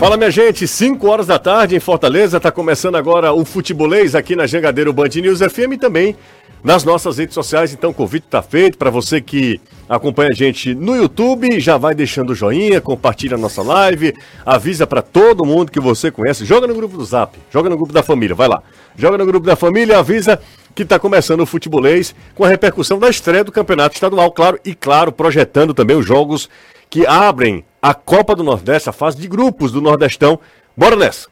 Fala minha gente, 5 horas da tarde em Fortaleza, está começando agora o Futebolês aqui na Jangadeiro Band News FM e também nas nossas redes sociais. Então o convite está feito para você que acompanha a gente no YouTube, já vai deixando o joinha, compartilha a nossa live, avisa para todo mundo que você conhece, joga no grupo do Zap, joga no grupo da família, vai lá. Joga no grupo da família, avisa que está começando o futebolês com a repercussão da estreia do Campeonato Estadual, claro, e claro, projetando também os jogos que abrem a Copa do Nordeste, a fase de grupos do Nordestão. Bora nessa!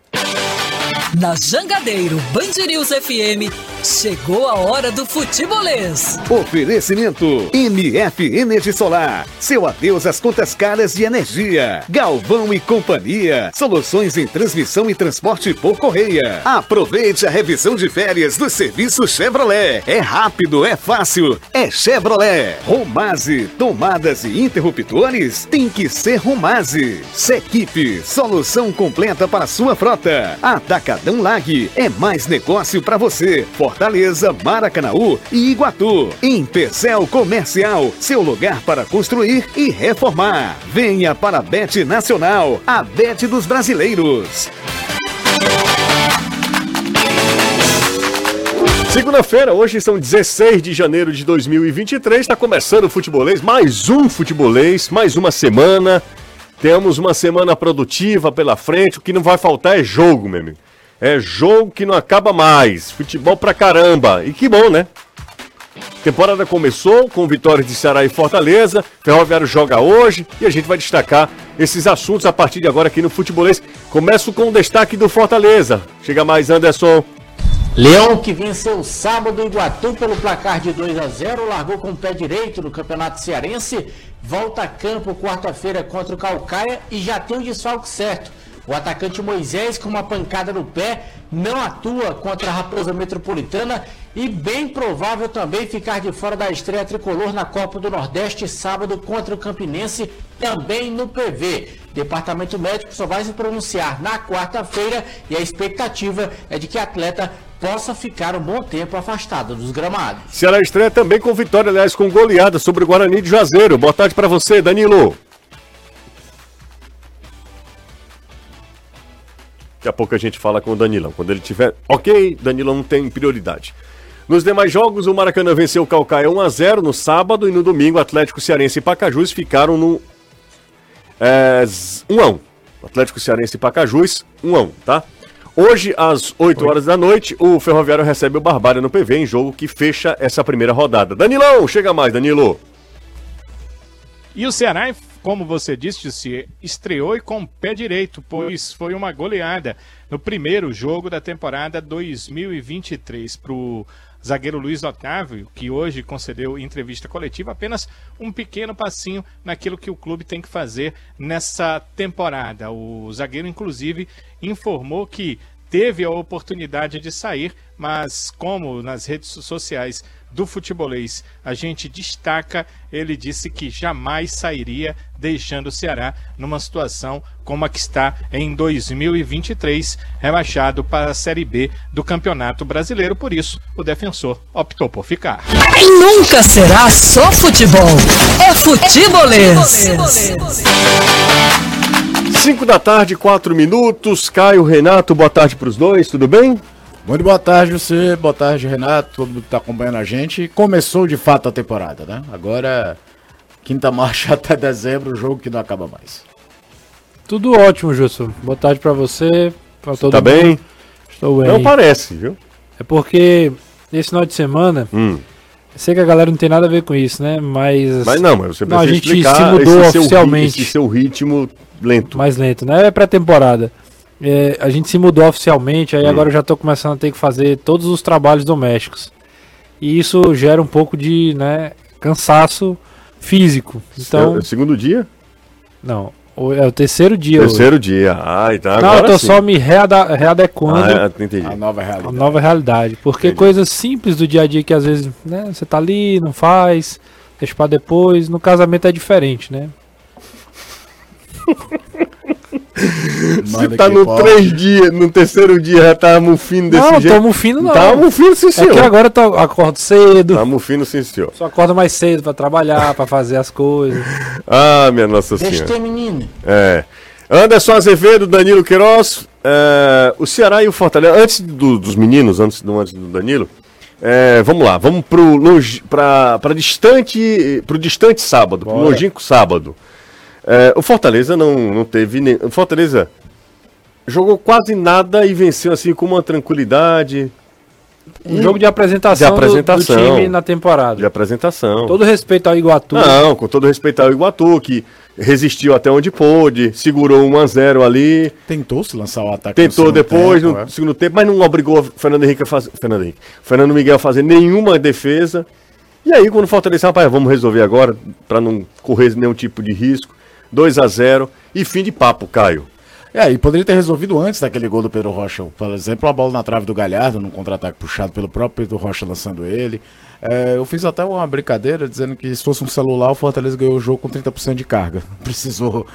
Na Jangadeiro Band FM, chegou a hora do futebolês. Oferecimento MF Energia Solar. Seu adeus às contas caras de energia. Galvão e Companhia. Soluções em transmissão e transporte por correia. Aproveite a revisão de férias do serviço Chevrolet. É rápido, é fácil, é Chevrolet. Romase, tomadas e interruptores? Tem que ser Romase. Sequipe, solução completa para sua frota. Ataca Atacadão Lag. É mais negócio para você. Fortaleza, Maracanaú e Iguatu. Em Pecel Comercial, seu lugar para construir e reformar. Venha para a Bet Nacional, a Bet dos brasileiros. Segunda-feira, hoje são 16 de janeiro de 2023, está começando o futebolês, mais um futebolês, mais uma semana. Temos uma semana produtiva pela frente, o que não vai faltar é jogo, meu amigo. É jogo que não acaba mais. Futebol pra caramba. E que bom, né? Temporada começou com vitórias de Ceará e Fortaleza. Ferroviário joga hoje e a gente vai destacar esses assuntos a partir de agora aqui no Futebolês. Começo com o destaque do Fortaleza. Chega mais, Anderson. Leão, que venceu sábado Iguatu pelo placar de 2 a 0, largou com o pé direito no Campeonato Cearense, volta a campo quarta-feira contra o Calcaia e já tem o desfalque certo. O atacante Moisés, com uma pancada no pé, não atua contra a Raposa Metropolitana e bem provável também ficar de fora da estreia tricolor na Copa do Nordeste sábado contra o Campinense, também no PV. Departamento médico só vai se pronunciar na quarta-feira e a expectativa é de que atleta possa ficar um bom tempo afastado dos gramados. Ceará estreia também com vitória, aliás, com goleada sobre o Guarani de Juazeiro. Boa tarde para você, Danilo. Daqui a pouco a gente fala com o Danilão. Quando ele tiver ok, Danilão não tem prioridade. Nos demais jogos, o Maracanã venceu o Calcaia 1x0 no sábado e no domingo, Atlético Cearense e Pacajus ficaram no é, 1x1. Atlético Cearense e Pacajus, 1x1, tá? Hoje, às 8 horas da noite, o Ferroviário recebe o Barbária no PV em jogo que fecha essa primeira rodada. Danilão, chega mais, Danilo. E o Ceará como você disse, se estreou e com o pé direito, pois foi uma goleada no primeiro jogo da temporada 2023 para o zagueiro Luiz Otávio, que hoje concedeu entrevista coletiva, apenas um pequeno passinho naquilo que o clube tem que fazer nessa temporada. O zagueiro, inclusive, informou que teve a oportunidade de sair, mas como nas redes sociais do futebolês a gente destaca, ele disse que jamais sairia deixando o Ceará numa situação como a que está em 2023, rebaixado para a Série B do Campeonato Brasileiro. Por isso, o defensor optou por ficar. Nunca será só futebol, é futebolês. 5 da tarde, 4 minutos. Caio, Renato, boa tarde para os dois, tudo bem? Muito boa tarde você, boa tarde Renato, todo mundo que está acompanhando a gente. Começou de fato a temporada, né? Agora, quinta marcha até dezembro, o jogo que não acaba mais. Tudo ótimo, Justo. Boa tarde para você, para todo tá mundo. bem? Estou bem. Não parece, viu? É porque esse final de semana, Hum. sei que a galera não tem nada a ver com isso, né? Mas, Mas não, mas você Não, precisa a gente explicar se mudou esse seu oficialmente. esse seu ritmo lento. mais lento, né? É pré-temporada. É, a gente se mudou oficialmente, aí Hum. agora eu já tô começando a ter que fazer todos os trabalhos domésticos. E isso gera um pouco de, né, cansaço físico. Então, É o segundo dia? não, o- é o terceiro dia. hoje. Terceiro dia. Ah, então Não, eu agora tô sim. só me reada- readequando Ah, é, entendi. A nova à realidade. nova realidade. Porque Entendi. coisas simples do dia a dia que às vezes, né, você tá ali, não faz, deixa pra depois. No casamento é diferente, né? Se tá no pode. três dias, no terceiro dia já tá mufino desse não, jeito. tamo fino não. Tá mufino sim, é senhor. que agora eu tô- acordo cedo. Tá mufino sim, senhor. Só acorda mais cedo pra trabalhar, pra fazer as coisas. Ah, minha Nossa Deixa Senhora. ter menino. É. Anderson Azevedo, Danilo Queiroz, é, o Ceará e o Fortaleza. Antes do- dos meninos, antes do, antes do Danilo, é, vamos lá, vamos pro longe, pra, pra distante, pro distante sábado, pro Bora. longínquo sábado. É, o Fortaleza não, não teve nem. O Fortaleza jogou quase nada e venceu assim com uma tranquilidade Um jogo de apresentação, De do- apresentação. Do, time na temporada. de apresentação. Todo respeito ao Iguatu. Não, com todo respeito ao Iguatu, que resistiu até onde pôde, segurou 1 a 0 ali, Tentou se lançar o ataque. tentou depois tempo, no é. segundo tempo, mas não obrigou o Fernando Henrique a fazer. Fernando Henrique. Fernando Miguel a fazer nenhuma defesa. E aí, quando o Fortaleza, rapaz, vamos resolver agora, para não correr nenhum tipo de risco. 2 a 0 e fim de papo, Caio. É, e poderia ter resolvido antes daquele gol do Pedro Rocha. Por exemplo, a bola na trave do Galhardo, num contra-ataque puxado pelo próprio Pedro Rocha lançando ele. É, eu fiz até uma brincadeira dizendo que se fosse um celular, o Fortaleza ganhou o jogo com 30% de carga. Precisou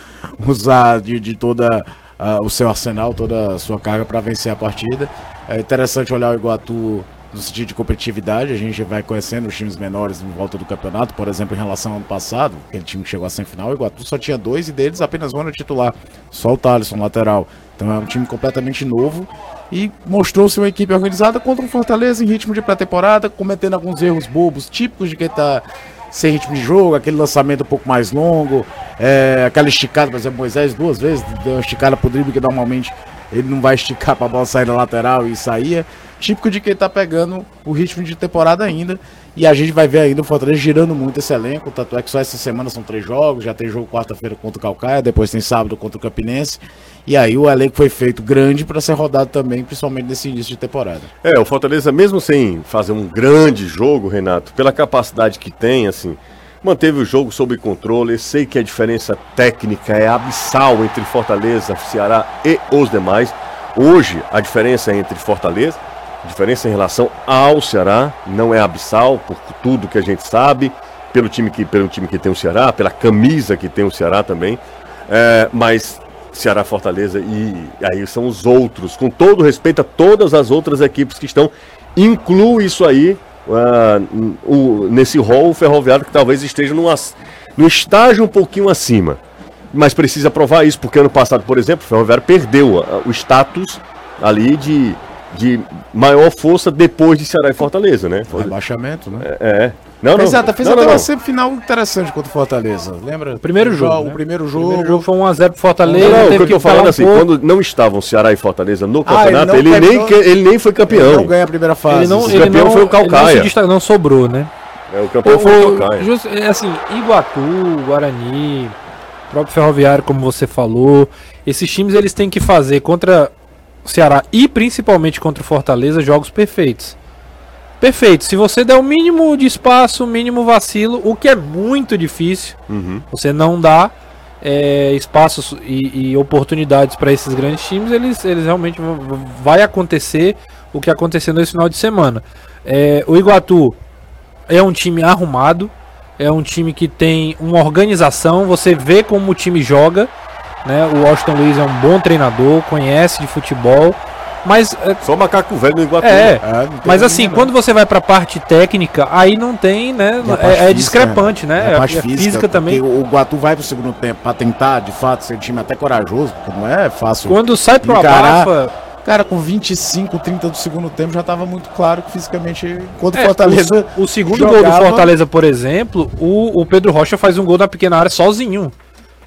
usar de, de toda ah, o seu arsenal, toda a sua carga para vencer a partida. É interessante olhar o Iguatu no sentido de competitividade, a gente vai conhecendo os times menores em volta do campeonato, por exemplo, em relação ao ano passado, aquele time que chegou à semifinal, o Iguatu só tinha dois e deles apenas um era titular, só o Thaleson, lateral. Então é um time completamente novo e mostrou-se uma equipe organizada contra o Fortaleza em ritmo de pré-temporada, cometendo alguns erros bobos, típicos de quem tá sem ritmo de jogo, aquele lançamento um pouco mais longo, é, aquela esticada, por exemplo, Moisés duas vezes deu uma esticada pro drible que normalmente ele não vai esticar pra bola sair da lateral e saía. Típico de quem tá pegando o ritmo de temporada ainda. E a gente vai ver ainda o Fortaleza girando muito esse elenco. Tanto é que só essa semana são três jogos. Já tem jogo quarta-feira contra o Calcaia, depois tem sábado contra o Campinense. E aí o elenco foi feito grande para ser rodado também, principalmente nesse início de temporada. É, o Fortaleza, mesmo sem fazer um grande jogo, Renato, pela capacidade que tem, assim, manteve o jogo sob controle. Sei que a diferença técnica é abissal entre Fortaleza, Ceará e os demais. Hoje, a diferença entre Fortaleza, a diferença em relação ao Ceará, não é abissal, por tudo que a gente sabe, pelo time que, pelo time que tem o Ceará, pela camisa que tem o Ceará também. É, mas Ceará, Fortaleza e aí são os outros, com todo respeito a todas as outras equipes que estão, inclui isso aí ah, o- nesse rol o ferroviário que talvez esteja num, as- num estágio um pouquinho acima. Mas precisa provar isso, porque ano passado, por exemplo, o Ferroviário perdeu ah, o status ali de, de maior força depois de Ceará e Fortaleza, né? Foi- Rebaixamento, né? É. é. Não, não. Exato, fez não, até não, uma não. semifinal interessante contra o Fortaleza. Lembra? Primeiro O jogo, O né? primeiro O jogo. primeiro jogo foi 1x0 pro Não, Fortaleza. não, o teve que eu tô falando um assim, pouco. quando não estavam Ceará e Fortaleza no Ah, ele campeonato, não ele, nem, que- ele nem foi Ele campeão. não ganha a primeira fase. Ele não, o ele campeão não, foi o ele não, Calcaia. se destaca- não sobrou, né? É, o campeão foi o O- Calcaia. just- é assim, Iguatu, Guarani, próprio Ferroviário, como você falou, esses times eles têm que fazer contra o Ceará e principalmente contra o Fortaleza jogos perfeitos. Perfeito. Se você der o mínimo de espaço, o mínimo vacilo, o que é muito difícil, Uhum. você não dá é, espaços e, e oportunidades para esses grandes times, eles, eles realmente vão- vai acontecer o que aconteceu nesse final de semana. É, o Iguatu é um time arrumado, é um time que tem uma organização, você vê como o time joga, né? O Washington Luiz é um bom treinador, conhece de futebol, mas é, Só macaco velho no Iguatu. é, É, mas assim, não. quando você vai pra parte técnica, aí não tem, né? A É, é física, discrepante, né? E a parte É física, também. porque O Guatu vai pro segundo tempo pra tentar, de fato, ser um time até corajoso, porque não é fácil. Quando sai pro Encarar- abafa, Cara, com 25, 30 do segundo tempo já tava muito claro que fisicamente, enquanto o É, Fortaleza. o, o segundo jogava- gol do Fortaleza, por exemplo, o, o Pedro Rocha faz um gol na pequena área sozinho.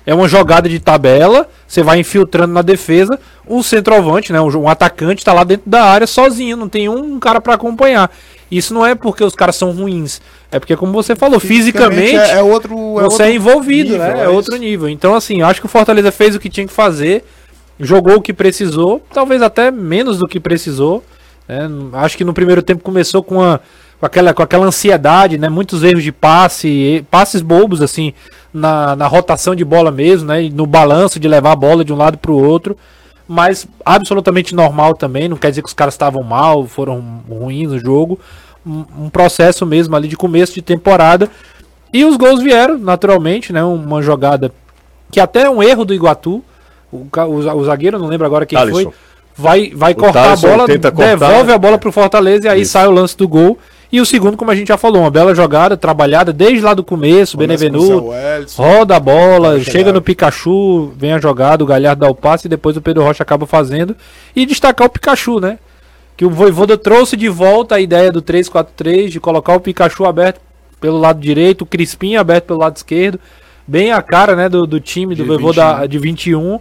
É uma jogada de tabela, você vai infiltrando na defesa, o centroavante, né, um, um atacante tá lá dentro da área sozinho, não tem um cara pra acompanhar. Isso não é porque os caras são ruins, é porque como você falou, fisicamente, é, é outro. É você é outro envolvido, nível, né? É, é outro nível. Então, assim, acho que o Fortaleza fez o que tinha que fazer, jogou o que precisou, talvez até menos do que precisou. né? Acho que no primeiro tempo começou com, a, com, aquela, com aquela ansiedade, né? Muitos erros de passe, passes bobos, assim, na, na rotação de bola mesmo, né? E no balanço de levar a bola de um lado para o outro. Mas absolutamente normal também, não quer dizer que os caras estavam mal, foram ruins no jogo. Um, um processo mesmo ali de começo de temporada. E os gols vieram, naturalmente, né? Uma jogada que até é um erro do Iguatu. O, o o zagueiro, não lembro agora quem Thalisson. foi. Vai, vai O cortar Thalisson a bola, cortar, devolve a bola pro Fortaleza e aí Isso. sai o lance do gol. E o segundo, como a gente já falou, uma bela jogada, trabalhada desde lá do começo, Começa Benevenuto, roda a bola, chega no Pikachu, vem a jogada, o Galhardo dá o passe e depois o Pedro Rocha acaba fazendo. E destacar o Pikachu, né? Que o Voivoda trouxe de volta a ideia do 3-4-3, de colocar o Pikachu aberto pelo lado direito, o Crispim aberto pelo lado esquerdo, bem a cara, né, do, do time do Voivoda 21. de 21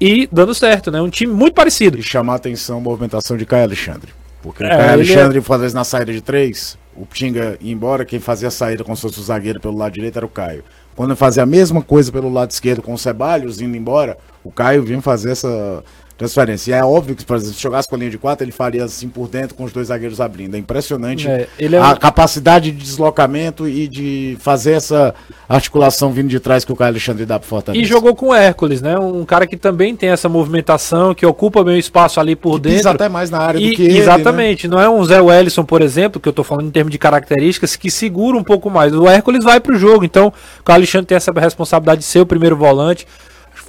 e dando certo, né? Um time muito parecido. E chamar a atenção a movimentação de Caio Alexandre. Porque o É, Caio ele Alexandre fazia na saída de três, o Tinga ia embora, quem fazia a saída como se fosse o zagueiro pelo lado direito era o Caio. Quando fazia a mesma coisa pelo lado esquerdo com o Ceballos indo embora, o Caio vinha fazer essa transferência. E é óbvio que, por exemplo, se jogasse com a linha de quatro, ele faria assim por dentro com os dois zagueiros abrindo. É impressionante É, ele é a um- capacidade de deslocamento e de fazer essa articulação vindo de trás que o Caio Alexandre dá pro Fortaleza. E jogou com o Hércules, né? Um cara que também tem essa movimentação, que ocupa bem o espaço ali por Pisa dentro. até mais na área E- do que ele, né? exatamente, não é um Zé Wellison, por exemplo, que eu tô falando em termos de características, que segura um pouco mais. O Hércules vai pro jogo, então o Alexandre tem essa responsabilidade de ser o primeiro volante.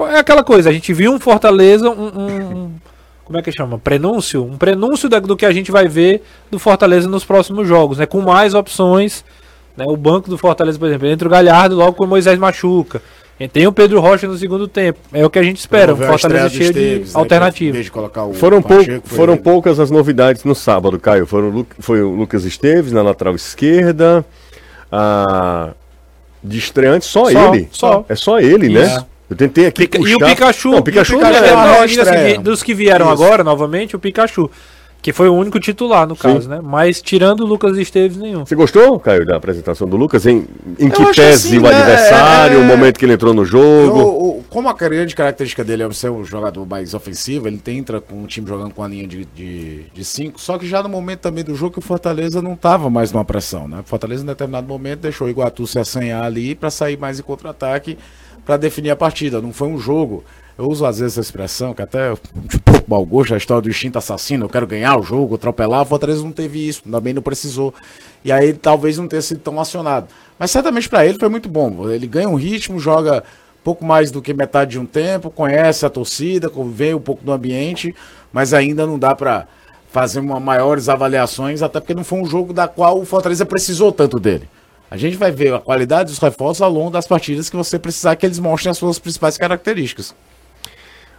É aquela coisa, a gente viu um Fortaleza, um. um- um- como é que chama? Prenúncio? Um prenúncio da- do que a gente vai ver do Fortaleza nos próximos jogos, né? Com mais opções. Né? O banco do Fortaleza, por exemplo, entra o Galhardo logo com o Moisés machuca. E tem o Pedro Rocha no segundo tempo. É o que a gente espera, um Fortaleza cheio Esteves, de né, Em alternativas. de colocar o Foram, pou- Pacheco, foi foram ele. poucas as novidades no sábado, Caio. Foram, foi o Lucas Esteves na lateral esquerda. A... De estreante, só, Só, ele. só. É só ele, né? Isso. Eu tentei aqui Pica- puxar... E o Pikachu, Não, o Pikachu, o não Pikachu é- é, não, reestreia. assim, dos que vieram Isso. agora, novamente, o Pikachu. Que foi o único titular, no caso, né? Mas tirando o Lucas Esteves, nenhum. Você gostou, Caio, da apresentação do Lucas? Em, em que pese assim, o né, adversário, é- o momento que ele entrou no Eu- jogo? o- como a grande característica dele é ser um jogador mais ofensivo, ele entra com o time jogando com a linha de, de, de cinco, só que já no momento também do jogo o Fortaleza não estava mais numa pressão, né? O Fortaleza em determinado momento deixou o Iguatu se assanhar ali para sair mais em contra-ataque para definir a partida. Não foi um jogo. Eu uso às vezes essa expressão, que até de um pouco mau gosto, a história do instinto assassino, eu quero ganhar o jogo, atropelar. O Fortaleza não teve isso, também não precisou. E aí talvez não tenha sido tão acionado. Mas certamente para ele foi muito bom. Ele ganha um ritmo, joga pouco mais do que metade de um tempo, conhece a torcida, vê um pouco do ambiente, mas ainda não dá para fazer uma maiores avaliações, até porque não foi um jogo da qual o Fortaleza precisou tanto dele. A gente vai ver a qualidade dos reforços ao longo das partidas que você precisar que eles mostrem as suas principais características.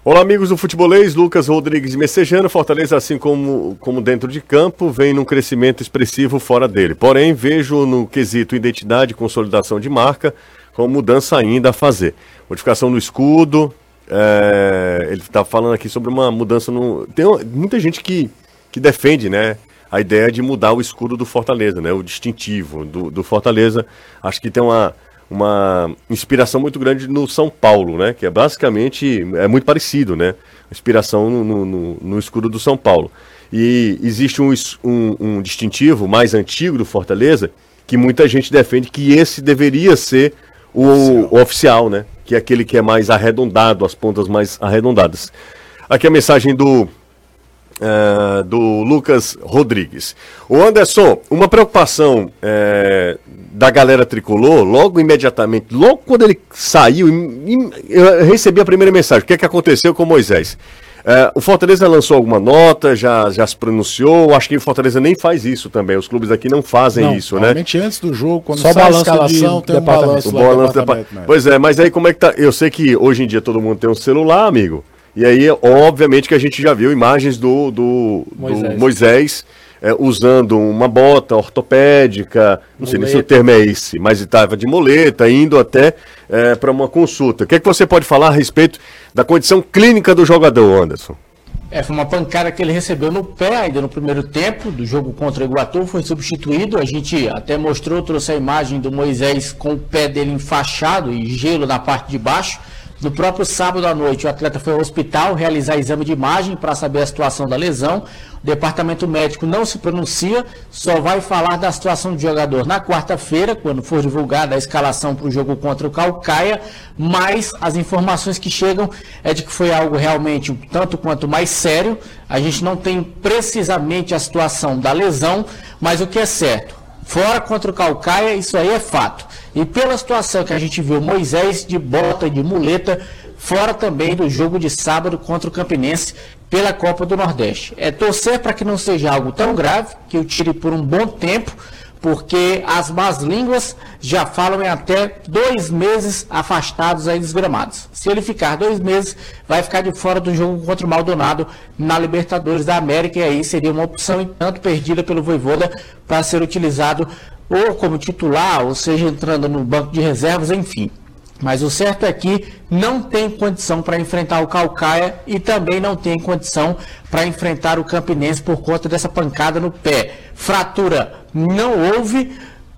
Olá, amigos do Futebolês, Lucas Rodrigues Messejano. Fortaleza, assim como, como dentro de campo, vem num crescimento expressivo fora dele. Porém, vejo no quesito identidade e consolidação de marca com mudança ainda a fazer. Modificação no escudo. é, ele está falando aqui sobre uma mudança no. Tem muita gente que, que defende, né? A ideia de mudar o escudo do Fortaleza, né? O distintivo do, do Fortaleza. Acho que tem uma, uma inspiração muito grande no São Paulo, né? Que é basicamente é muito parecido, né? Inspiração no, no, no- escudo do São Paulo. E existe um, um, um distintivo mais antigo do Fortaleza que muita gente defende que esse deveria ser o o oficial, né? Que é aquele que é mais arredondado, as pontas mais arredondadas. Aqui a mensagem do é, do Lucas Rodrigues. O Anderson, uma preocupação é, da galera tricolor, logo imediatamente, logo quando ele saiu, eu recebi a primeira mensagem. O que é que aconteceu com Moisés? É, o Fortaleza lançou alguma nota, já, já se pronunciou. Acho que o Fortaleza nem faz isso também. Os clubes aqui não fazem Não, isso, né? normalmente antes do jogo, quando Só sai a escalação, de tem um balanço O balanço da departamento, pa- né? Pois é, mas aí como é que tá? Eu sei que hoje em dia todo mundo tem um celular, amigo. E aí, obviamente, que a gente já viu imagens do, do do Moisés, Moisés. é, usando uma bota ortopédica, não sei nem se o termo é esse, mas estava de muleta, indo até para uma consulta. O que é que você pode falar a respeito da condição clínica do jogador, Anderson? É, foi uma pancada que ele recebeu no pé ainda no primeiro tempo do jogo contra o Iguatu, foi substituído. A gente até mostrou, trouxe a imagem do Moisés com o pé dele enfaixado e gelo na parte de baixo. No próprio sábado à noite, o atleta foi ao hospital realizar exame de imagem para saber a situação da lesão. O departamento médico não se pronuncia, só vai falar da situação do jogador na quarta-feira, quando for divulgada a escalação para o jogo contra o Calcaia. Mas as informações que chegam é de que foi algo realmente um tanto quanto mais sério. A gente não tem precisamente a situação da lesão, mas o que é certo, Fora contra o Calcaia, isso aí é fato. E pela situação que a gente viu, Moisés de bota e de muleta, fora também do jogo de sábado contra o Campinense pela Copa do Nordeste. É torcer para que não seja algo tão grave, que o tire por um bom tempo, porque as más línguas já falam em até dois meses afastados aí dos gramados. Se ele ficar dois meses, vai ficar de fora do jogo contra o Maldonado na Libertadores da América, e aí seria uma opção, entanto, perdida pelo Voivoda para ser utilizado ou como titular, ou seja, entrando no banco de reservas, enfim. Mas o certo é que não tem condição para enfrentar o Calcaia e também não tem condição para enfrentar o Campinense por conta dessa pancada no pé. Fratura não houve,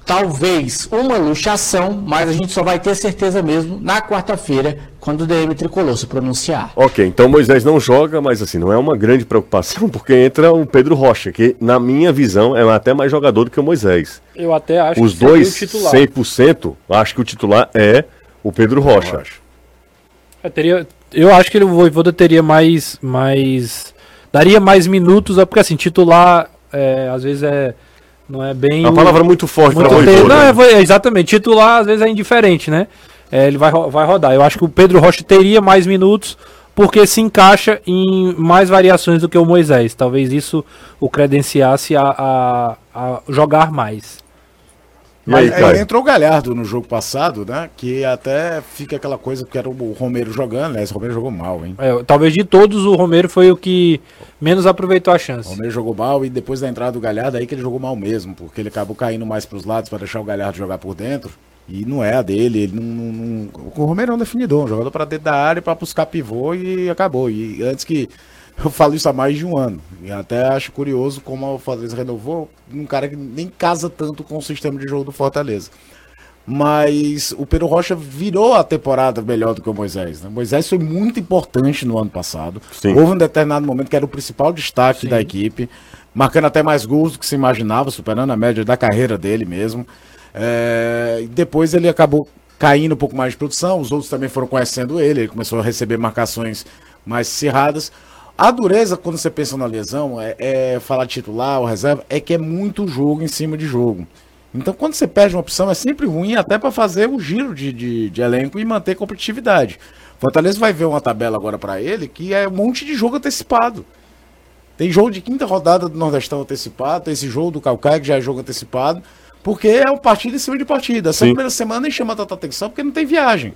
talvez uma luxação, mas a gente só vai ter certeza mesmo na quarta-feira, quando o DM Tricolor se pronunciar. Ok, então Moisés não joga, mas assim, não é uma grande preocupação, porque entra o Pedro Rocha, que na minha visão é até mais jogador do que o Moisés. Eu até acho Os que dois, o titular. 100%, acho que o titular é o Pedro Rocha. Eu, teria, eu acho que ele, o Voivoda teria mais, mais. Daria mais minutos, porque assim, titular é, às vezes é. Não é bem. A o- palavra é muito forte para Voivoda. Não, é, vo- é, exatamente. Titular às vezes é indiferente, né? É, ele vai, vai rodar. Eu acho que o Pedro Rocha teria mais minutos porque se encaixa em mais variações do que o Moisés. Talvez isso o credenciasse a, a- a jogar mais. Aí, Mas, é, Caio? entrou o Galhardo no jogo passado, né? Que até fica aquela coisa que era o Romero jogando, né? Esse Romero jogou mal, hein? É, talvez de todos o Romero foi o que menos aproveitou a chance. O Romero jogou mal e depois da entrada do Galhardo aí que ele jogou mal mesmo, porque ele acabou caindo mais pros lados para deixar o Galhardo jogar por dentro. E não é a dele, ele não, não- não- O Romero é um definidor, um jogador para dentro da área para buscar pivô e acabou. E antes que eu falo isso há mais de um ano. E até acho curioso como o Fortaleza renovou um cara que nem casa tanto com o sistema de jogo do Fortaleza. Mas o Pedro Rocha virou a temporada melhor do que o Moisés. Né? O Moisés foi muito importante no ano passado. Sim. Houve um determinado momento que era o principal destaque da equipe, marcando até mais gols do que se imaginava, superando a média da carreira dele mesmo. É, depois ele acabou caindo um pouco mais de produção, os outros também foram conhecendo ele, ele começou a receber marcações mais cerradas. A dureza, quando você pensa na lesão, é, é falar titular ou reserva, é que é muito jogo em cima de jogo. Então, quando você perde uma opção, é sempre ruim até para fazer o giro de, de, de elenco e manter competitividade. Fortaleza vai ver uma tabela agora para ele que é um monte de jogo antecipado. Tem jogo de quinta rodada do Nordestão antecipado, tem esse jogo do Calcaia que já é jogo antecipado, porque é uma partida em cima de partida. Essa Sim. primeira semana nem chama tanta atenção porque não tem viagem.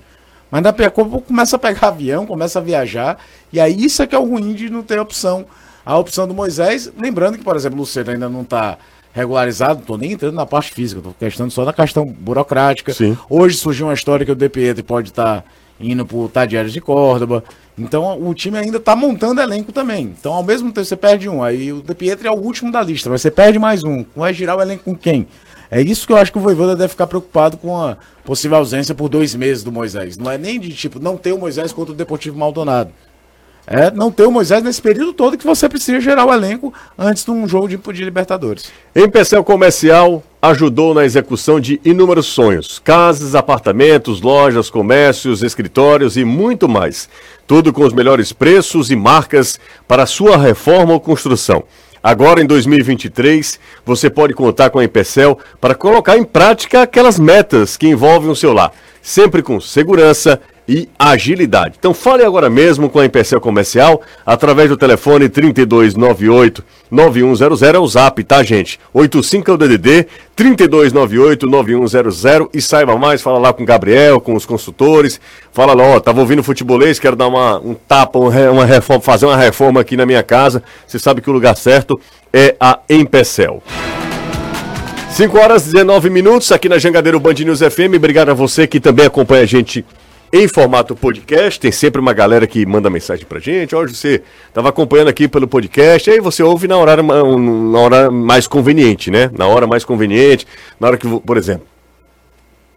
Mas daqui a pouco começa a pegar avião, começa a viajar, e aí isso é que é o ruim de não ter opção. A opção do Moisés, lembrando que, por exemplo, o Luciano ainda não está regularizado, não tô nem entrando na parte física, tô questão só da questão burocrática. Sim. Hoje surgiu uma história que o De pode estar indo pro Tadieres de Córdoba. Então o time ainda tá montando elenco também. Então ao mesmo tempo você perde um, aí o De Pietri é o último da lista, mas você perde mais um. Vai girar o elenco com quem? É isso que eu acho que o Voivoda deve ficar preocupado com a possível ausência por dois meses do Moisés. Não é nem de tipo não ter o Moisés contra o Deportivo Maldonado. É não ter o Moisés nesse período todo que você precisa gerar o elenco antes de um jogo de, de Libertadores. Empecel Comercial ajudou na execução de inúmeros sonhos: casas, apartamentos, lojas, comércios, escritórios e muito mais. Tudo com os melhores preços e marcas para sua reforma ou construção. Agora em 2023, você pode contar com a Empecel para colocar em prática aquelas metas que envolvem o seu lar, sempre com segurança e agilidade. Então fale agora mesmo com a Empecel Comercial através do telefone 3298 9100 é o zap, tá gente? 85 é o DDD 3298 9100 e saiba mais, fala lá com o Gabriel, com os consultores, fala lá, ó, tava ouvindo futebolês, quero dar uma, um tapa, um uma reforma, fazer uma reforma aqui na minha casa. Você sabe que o lugar certo é a Empecel. 5 horas e 19 minutos aqui na Jangadeiro Band News FM. Obrigado a você que também acompanha a gente em formato podcast. Tem sempre uma galera que manda mensagem pra gente. Hoje você estava acompanhando aqui pelo podcast, aí você ouve na hora, na hora mais conveniente, né? Na hora mais conveniente, na hora que, por exemplo,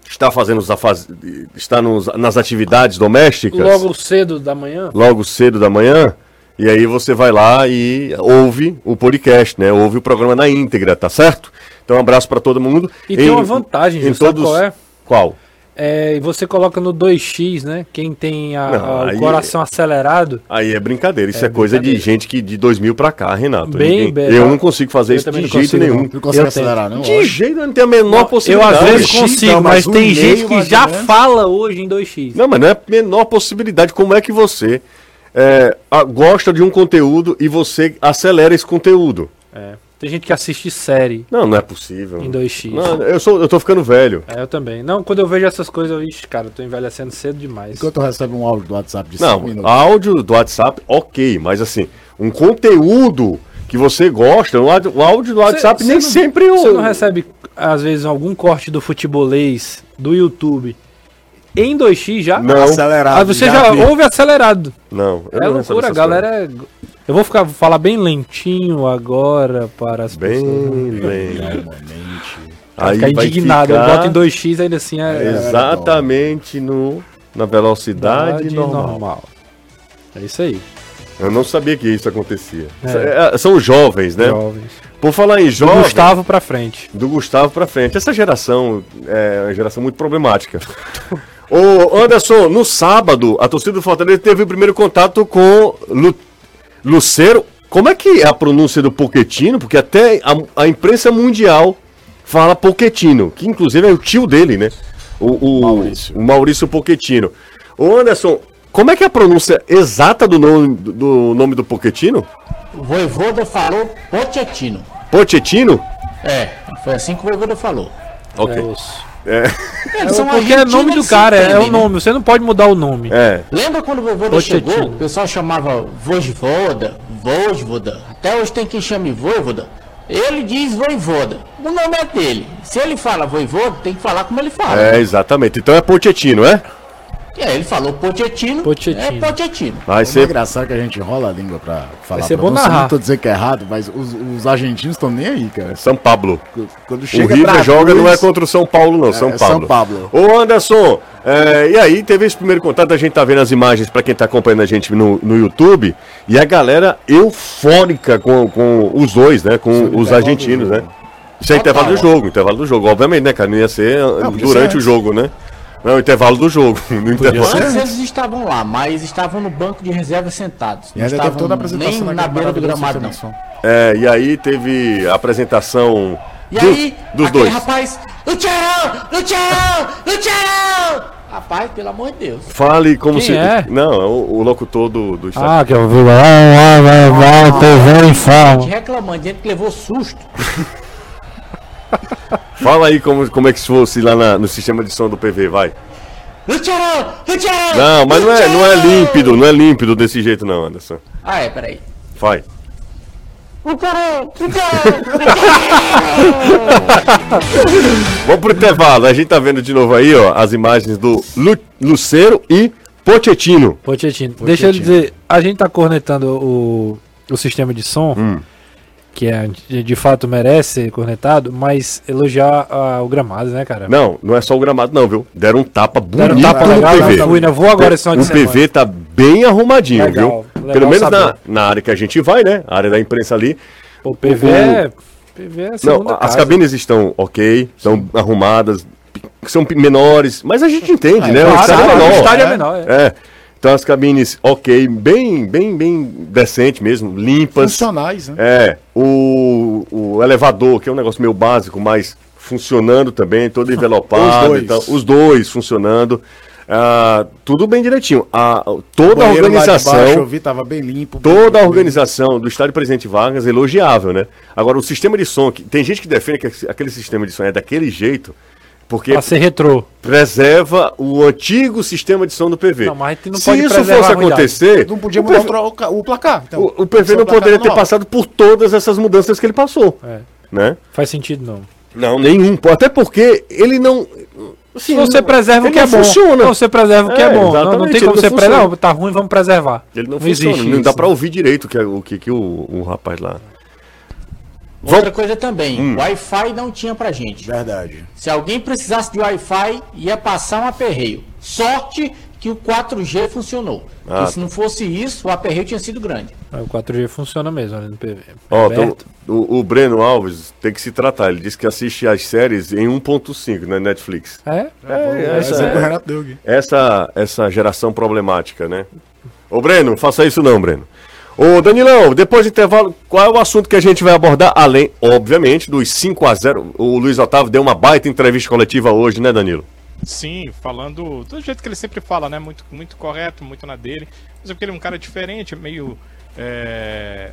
está fazendo os afaz... está nos- nas atividades domésticas Logo cedo da manhã. logo cedo da manhã, e aí você vai lá e ouve o podcast, né? Ouve o programa na íntegra, tá certo? Então um abraço para todo mundo. E tem uma vantagem, Gil, sabe qual é? Qual? É, e você coloca no 2x, né? Quem tem a- Não, a- o coração acelerado. Aí é brincadeira, isso é, É coisa de gente que de 2000 pra cá, Renato. Bem, Ninguém- bem, eu não consigo fazer Eu isso de jeito consigo, nenhum. Não consegue Eu acelerar, não? De jeito não tem a menor Eu possibilidade. às vezes X, consigo, não, mas mas tem gente que já menos. fala hoje em 2x. Não, mas não é a menor possibilidade. Como é que você é, a- gosta de um conteúdo e você acelera esse conteúdo? Tem gente que assiste série Não, não é possível. em 2x. Não, eu, sou, eu tô ficando velho. É, eu também. Não, quando eu vejo essas coisas, eu, ixi, cara, eu tô envelhecendo cedo demais. Enquanto recebe um áudio do WhatsApp de 5 Não, minutos. áudio do WhatsApp, ok, mas assim, um conteúdo que você gosta, o áudio- do WhatsApp Cê- nem cê não- sempre o. Você não recebe, às vezes, algum corte do futebolês do YouTube em 2x já? Não, Acelerado. Ah, você já, vi. ouve acelerado. não. eu é não recebo loucura, a galera. é- Eu vou ficar falar bem lentinho agora para as coisas. pessoas. Bem lento. Vai Aí ficar indignado. Eu ficar boto em 2x ainda assim é. Exatamente no, na velocidade Idade normal. É isso aí. Eu não sabia que isso acontecia. É. É, São os jovens, né? Jovens. Por falar em Do jovens. Gustavo pra frente. do Gustavo pra frente. Essa geração é uma geração muito problemática. Ô Anderson, no sábado, a torcida do Fortaleza teve o primeiro contato com Lu, Lucero. Como é que é a pronúncia do Poquetino? Porque até a, a imprensa mundial fala Poquetino, que inclusive é o tio dele, né? O, o Maurício. o Maurício Poquetino. Ô Anderson, como é que é a pronúncia exata do nome do, do nome do Poquetino? O Voivoda falou Pochettino. Pochettino? É, foi assim que o Voivoda falou. Ok. É, Eles são porque é nome do cara, é, entendem, o né? nome. Você não pode mudar o nome. É. Lembra quando o Voivoda Pochettino. chegou? O pessoal chamava Vojvoda, Vojvoda. Até hoje tem quem chame Voivoda. Ele diz Voivoda. O nome é dele. Se ele fala Voivoda, tem que falar como ele fala. É, exatamente. Então é Pochettino, é? E aí ele falou Pochettino. Pochettino. É Pochettino. Vai É ser engraçado que a gente enrola a língua pra falar. ser pra bom você. narrar. Não tô dizendo que é errado, mas os, os argentinos estão nem aí, cara. São Pablo. Quando O chega River pra joga cruz, não é contra o São Paulo, não. São é Paulo. São Pablo. Ô Anderson, é, e aí teve esse primeiro contato, a gente tá vendo as imagens pra quem tá acompanhando a gente no, no YouTube, e a galera eufórica com, com os dois, né? Com os argentinos, né? Isso é intervalo do jogo, intervalo do jogo, obviamente, né, cara? Não ia ser Não, durante ser o jogo, né? Não, intervalo do jogo. No intervalo. Antes eles estavam lá, mas estavam no banco de reserva sentados. E ainda teve toda a estavam apresentação nem na beira do gramado, não. É, e aí teve a apresentação E do- aí, dos dois. rapaz, Luciano, Luciano, Luciano! Rapaz, pelo amor de Deus. Fale como Quem se. é? Não, é o, o locutor do, do estádio. Ah, que eu vi lá, vai, vai, vai, TV em Gente fala. reclamando, dizendo que levou susto. Fala aí como, como é que se fosse lá na- no sistema de som do PV, vai. Não, mas não é, não é límpido, não é límpido desse jeito não, Anderson. Ah, é, peraí. Vai. Luciano! Vamos pro intervalo. A gente tá vendo de novo aí, ó, as imagens do Lu, Lucero e Pochettino. Pochettino. Deixa eu dizer, a gente tá cornetando o, o sistema de som, Hum. Que é, de, fato merece ser cornetado, mas elogiar ah, o gramado, né, cara? Não, não é só o gramado não, viu? Deram um tapa bonito Deram um tapa no legal, PV. eu fui, né? Vou agora esse o. PV tá bem arrumadinho, Legal, viu? legal Pelo menos na, saber. na área que a gente vai, né? A área da imprensa ali. O PV o- é. PV é Não, segunda as casa. cabines estão ok, estão arrumadas, são menores, mas a gente entende, né? O Claro, estádio é menor. o estádio é é. menor. é. É. Então as cabines, ok, bem, bem, bem decente mesmo, limpas. Funcionais, né? É, o, o elevador, que é um negócio meio básico, mas funcionando também, todo envelopado. Os dois. então, os dois funcionando. Ah, tudo bem direitinho. A, toda a organização. baixo, eu vi, tava bem limpo. Toda a bem- organização do estádio Presidente Vargas é elogiável, né? Agora, o sistema de som, que, tem gente que defende que aquele sistema de som é daquele jeito, porque Pra ser retrô. preserva o antigo sistema de som do PV. Não, mas não Se pode isso fosse acontecer, Não podia mudar o, PV o ca- o placar. Então, o, o PV não poderia ter passado por todas essas mudanças que ele passou, É. né? Faz sentido, não. Não, nenhum. Até porque ele não... assim, Se você não- preserva o que é não bom. Funciona. Não, você preserva o que é, É, bom. Não, não tem como não você preservar. Não, tá ruim, vamos preservar. Ele não, funciona, existe não dá pra ouvir direito o que, o que, que o, o rapaz lá... Outra coisa também, Hum. Wi-Fi não tinha pra gente. Verdade. Se alguém precisasse de Wi-Fi, ia passar um aperreio. Sorte que o 4G funcionou. Ah. Porque se não fosse isso, o aperreio tinha sido grande. O 4G funciona mesmo ali no PV. Ó, Aberto. então, o, o Breno Alves tem que se tratar. Ele disse que assiste as séries em 1.5 na Netflix. É? É, Essa essa, é do Renato Deug. essa, essa geração problemática, né? Ô, Breno, faça isso não, Breno. Ô, Danilão, depois do intervalo, qual é o assunto que a gente vai abordar? Além, obviamente, dos 5 a 0 O Luiz Otávio deu uma baita entrevista coletiva hoje, né, Danilo? Sim, falando do jeito que ele sempre fala, né? Muito, muito correto, muito na dele. Mas é porque ele é um cara diferente, meio. é,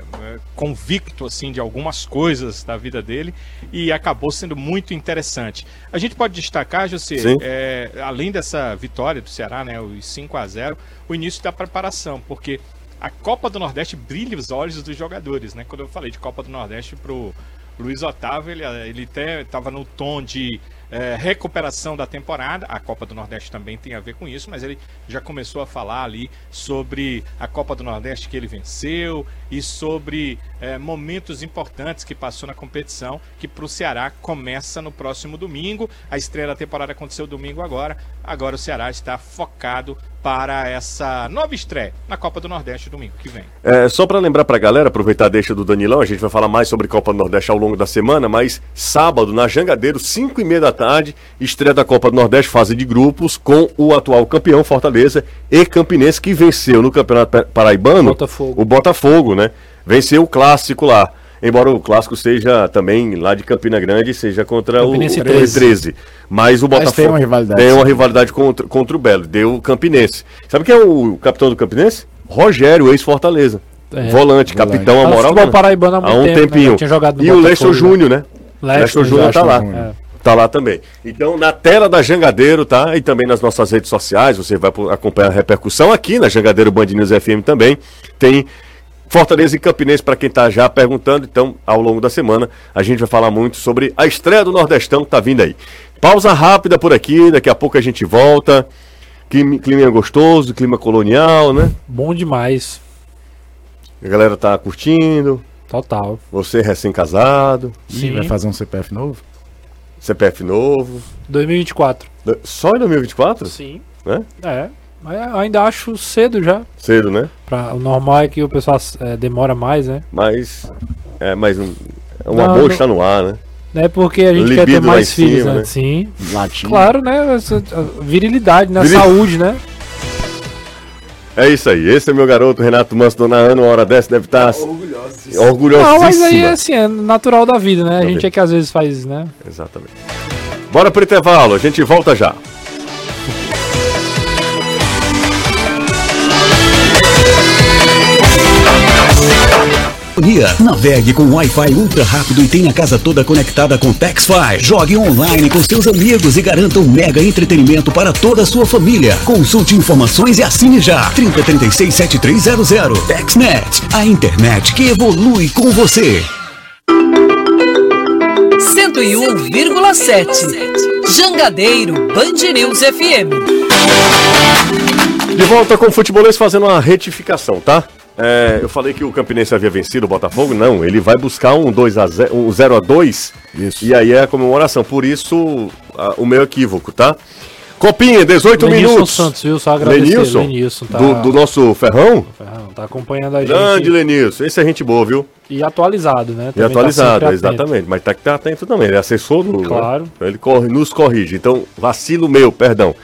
convicto assim de algumas coisas da vida dele e acabou sendo muito interessante. A gente pode destacar, José, é, além dessa vitória do Ceará, né, os 5 a 0, o início da preparação, porque a Copa do Nordeste brilha os olhos dos jogadores, né? Quando eu falei de Copa do Nordeste pro Luiz Otávio, ele, ele até estava no tom de é, recuperação da temporada. A Copa do Nordeste também tem a ver com isso, mas ele já começou a falar ali sobre a Copa do Nordeste que ele venceu e sobre é, momentos importantes que passou na competição, que para o Ceará começa no próximo domingo. A estreia da temporada aconteceu domingo agora. Agora o Ceará está focado para essa nova estreia na Copa do Nordeste domingo que vem. É, só para lembrar para a galera, aproveitar a deixa do Danilão, a gente vai falar mais sobre Copa do Nordeste ao longo da semana, mas sábado, na Jangadeiro, 5 e meia da tarde, estreia da Copa do Nordeste, fase de grupos, com o atual campeão Fortaleza e Campinense, que venceu no Campeonato Paraibano Botafogo. o Botafogo, né? Venceu o clássico lá. Embora o clássico seja também lá de Campina Grande, seja contra Campinense o 13. 13. Mas o Botafogo tem uma rivalidade, tem uma rivalidade contra, contra o Belo. Deu o Campinense. Sabe quem é o capitão do Campinense? Rogério, ex-Fortaleza. É, volante, volante. capitão, a moral. né? paraibano há um tempo, né? tempinho. Tinha jogado e o Lester né? Júnior, né? Lester Júnior tá lá. É. Tá lá também. Então, na tela da Jangadeiro, tá? E também nas nossas redes sociais, você vai acompanhar a repercussão aqui na Jangadeiro Band News FM também. Tem Fortaleza e Campinense para quem tá já perguntando. Então, ao longo da semana, a gente vai falar muito sobre a estreia do Nordestão que tá vindo aí. Pausa rápida por aqui, daqui a pouco a gente volta. Clima, clima gostoso, clima colonial, né? Bom demais. A galera tá curtindo. Total. Você recém-casado, Ih, Sim. vai fazer um CPF novo? CPF novo. 2024. Só em 2024? Sim. Né? É. Mas eu ainda acho cedo já. Cedo, né? Pra, o normal é que o pessoal é, demora mais, né? Mas. É, mas um, um Não, amor está no ar, né? É porque a gente quer ter Libido mais filhos, cima, né? né? Sim. Latim. Claro, né? Essa, virilidade, né? Viril- Saúde, né? É isso aí. Esse é meu garoto, Renato Manso, dona Ana, uma hora dessa deve estar Orgulhoso. orgulhosíssima. Não, mas aí assim, é natural da vida, né? A gente é que às vezes faz, né? Exatamente. Bora pro intervalo, a gente volta já. Nia, Navegue com Wi-Fi ultra rápido e tenha a casa toda conectada com TexFi. Jogue online com seus amigos e garanta um mega entretenimento para toda a sua família. Consulte informações e assine já. 3036 7300. TexNet, a internet que evolui com você. 101,7. Jangadeiro Band News FM. De volta com o futebolês fazendo uma retificação, tá? É, eu falei que o Campinense havia vencido o Botafogo. Não, ele vai buscar um 2 a 0, um 0 a 2 Isso. e aí é a comemoração. Por isso, a- o meu equívoco, tá? Copinha, 18 Lenilson minutos. Santos, viu? Só agradecer. Lenilson, Lenilson tá, do, do nosso Ferrão. Ferrão, tá acompanhando a gente. Grande Lenilson. Esse é gente boa, viu? E atualizado, né? E Também tá atualizado, sempre atento. exatamente. Mas tá que tá atento também. Ele é assessor do. Claro. né? Ele corre, nos corrige. Então, vacilo meu, perdão.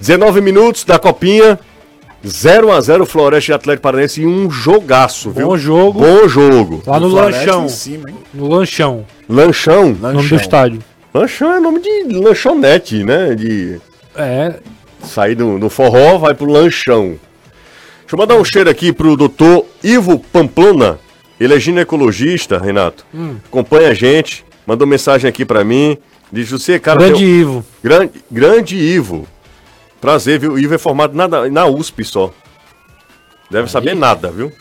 19 minutos da copinha. 0 a 0 Floresta e Atlético Paranaense e um jogaço, viu? Bom jogo. Bom jogo. Lá no Floresta lanchão. em cima, hein? No lanchão. Lanchão. Nome do Lanchão. estádio. Lanchão é nome de lanchonete, né? De É. sair do, do forró, vai pro lanchão. Deixa eu mandar um cheiro aqui pro doutor Ivo Pamplona. Ele é ginecologista, Renato. Hum. Acompanha a gente. Mandou mensagem aqui pra mim. Diz você, cara. Grande Ivo. Grande, grande Ivo. Prazer, viu? O Ivo é formado na, na USP só. Deve saber nada, viu?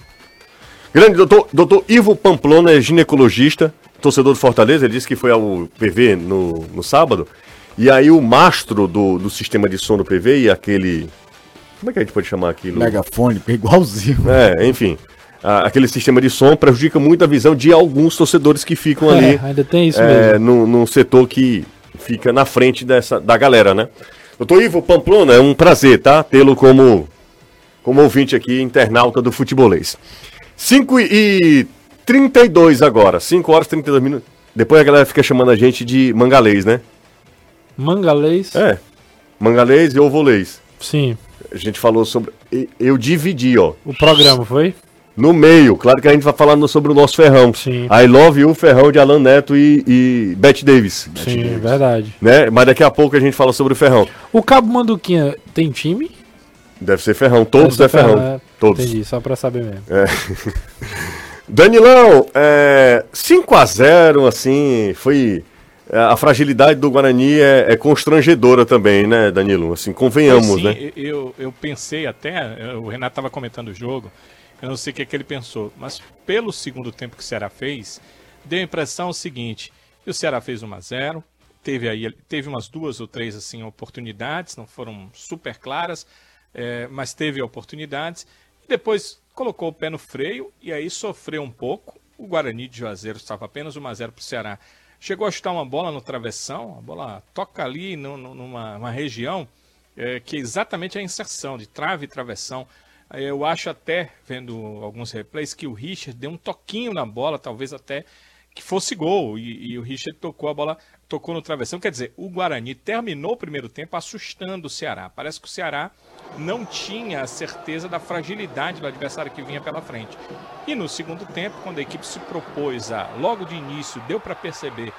Grande doutor, doutor Ivo Pamplona é ginecologista, torcedor do Fortaleza. Ele disse que foi ao PV no, no sábado. E aí o mastro do, do sistema de som do PV e aquele. Como é que a gente pode chamar aquilo? Megafone, igualzinho. É, enfim. a- aquele sistema de som prejudica muito a visão de alguns torcedores que ficam ali É, ainda tem isso é, mesmo. num, num setor que fica na frente dessa, da galera, né? Doutor Ivo Pamplona, é um prazer, tá? Tê-lo como, como ouvinte aqui, internauta do futebolês. 5 e 32 agora, 5 horas e 32 minutos. Depois a galera fica chamando a gente de mangalês, né? Mangalês. É. Mangalês e ovolês. Sim. A gente falou sobre. Eu dividi, ó. O programa foi? No meio, claro que a gente vai falando sobre o nosso ferrão. Sim. I Love You, ferrão de Alan Neto e, e Bette Davis. Sim, verdade. Né? Mas daqui a pouco a gente fala sobre o ferrão. O Cabo Manduquinha tem time? Deve ser ferrão, todos é ser ferrão. é. Todos. Entendi, só pra saber mesmo. Danilão, é, 5x0, assim, foi. é, A fragilidade do Guarani é, é constrangedora também, né, Danilo? Assim, convenhamos, Sim, né? Eu, eu pensei até, eh, o Renato estava comentando o jogo, eu não sei o que, é que ele pensou, mas pelo segundo tempo que o Ceará fez, deu a impressão seguinte: o Ceará fez 1 a 0 teve aí teve umas duas ou três assim oportunidades, não foram super claras, eh, mas teve oportunidades. E depois colocou o pé no freio e aí sofreu um pouco. O Guarani de Juazeiro estava apenas 1 a 0 para o Ceará. Chegou a chutar uma bola no travessão, a bola toca ali no- no- numa uma região é, que é exatamente a inserção de trave e travessão. Eu acho até, vendo alguns replays, que o Richard deu um toquinho na bola, talvez até que fosse gol. E, e o Richard tocou a bola, tocou no travessão. Quer dizer, o Guarani terminou o primeiro tempo assustando o Ceará. Parece que o Ceará não tinha a certeza da fragilidade do adversário que vinha pela frente. E no segundo tempo, quando a equipe se propôs a, logo de início, deu para perceber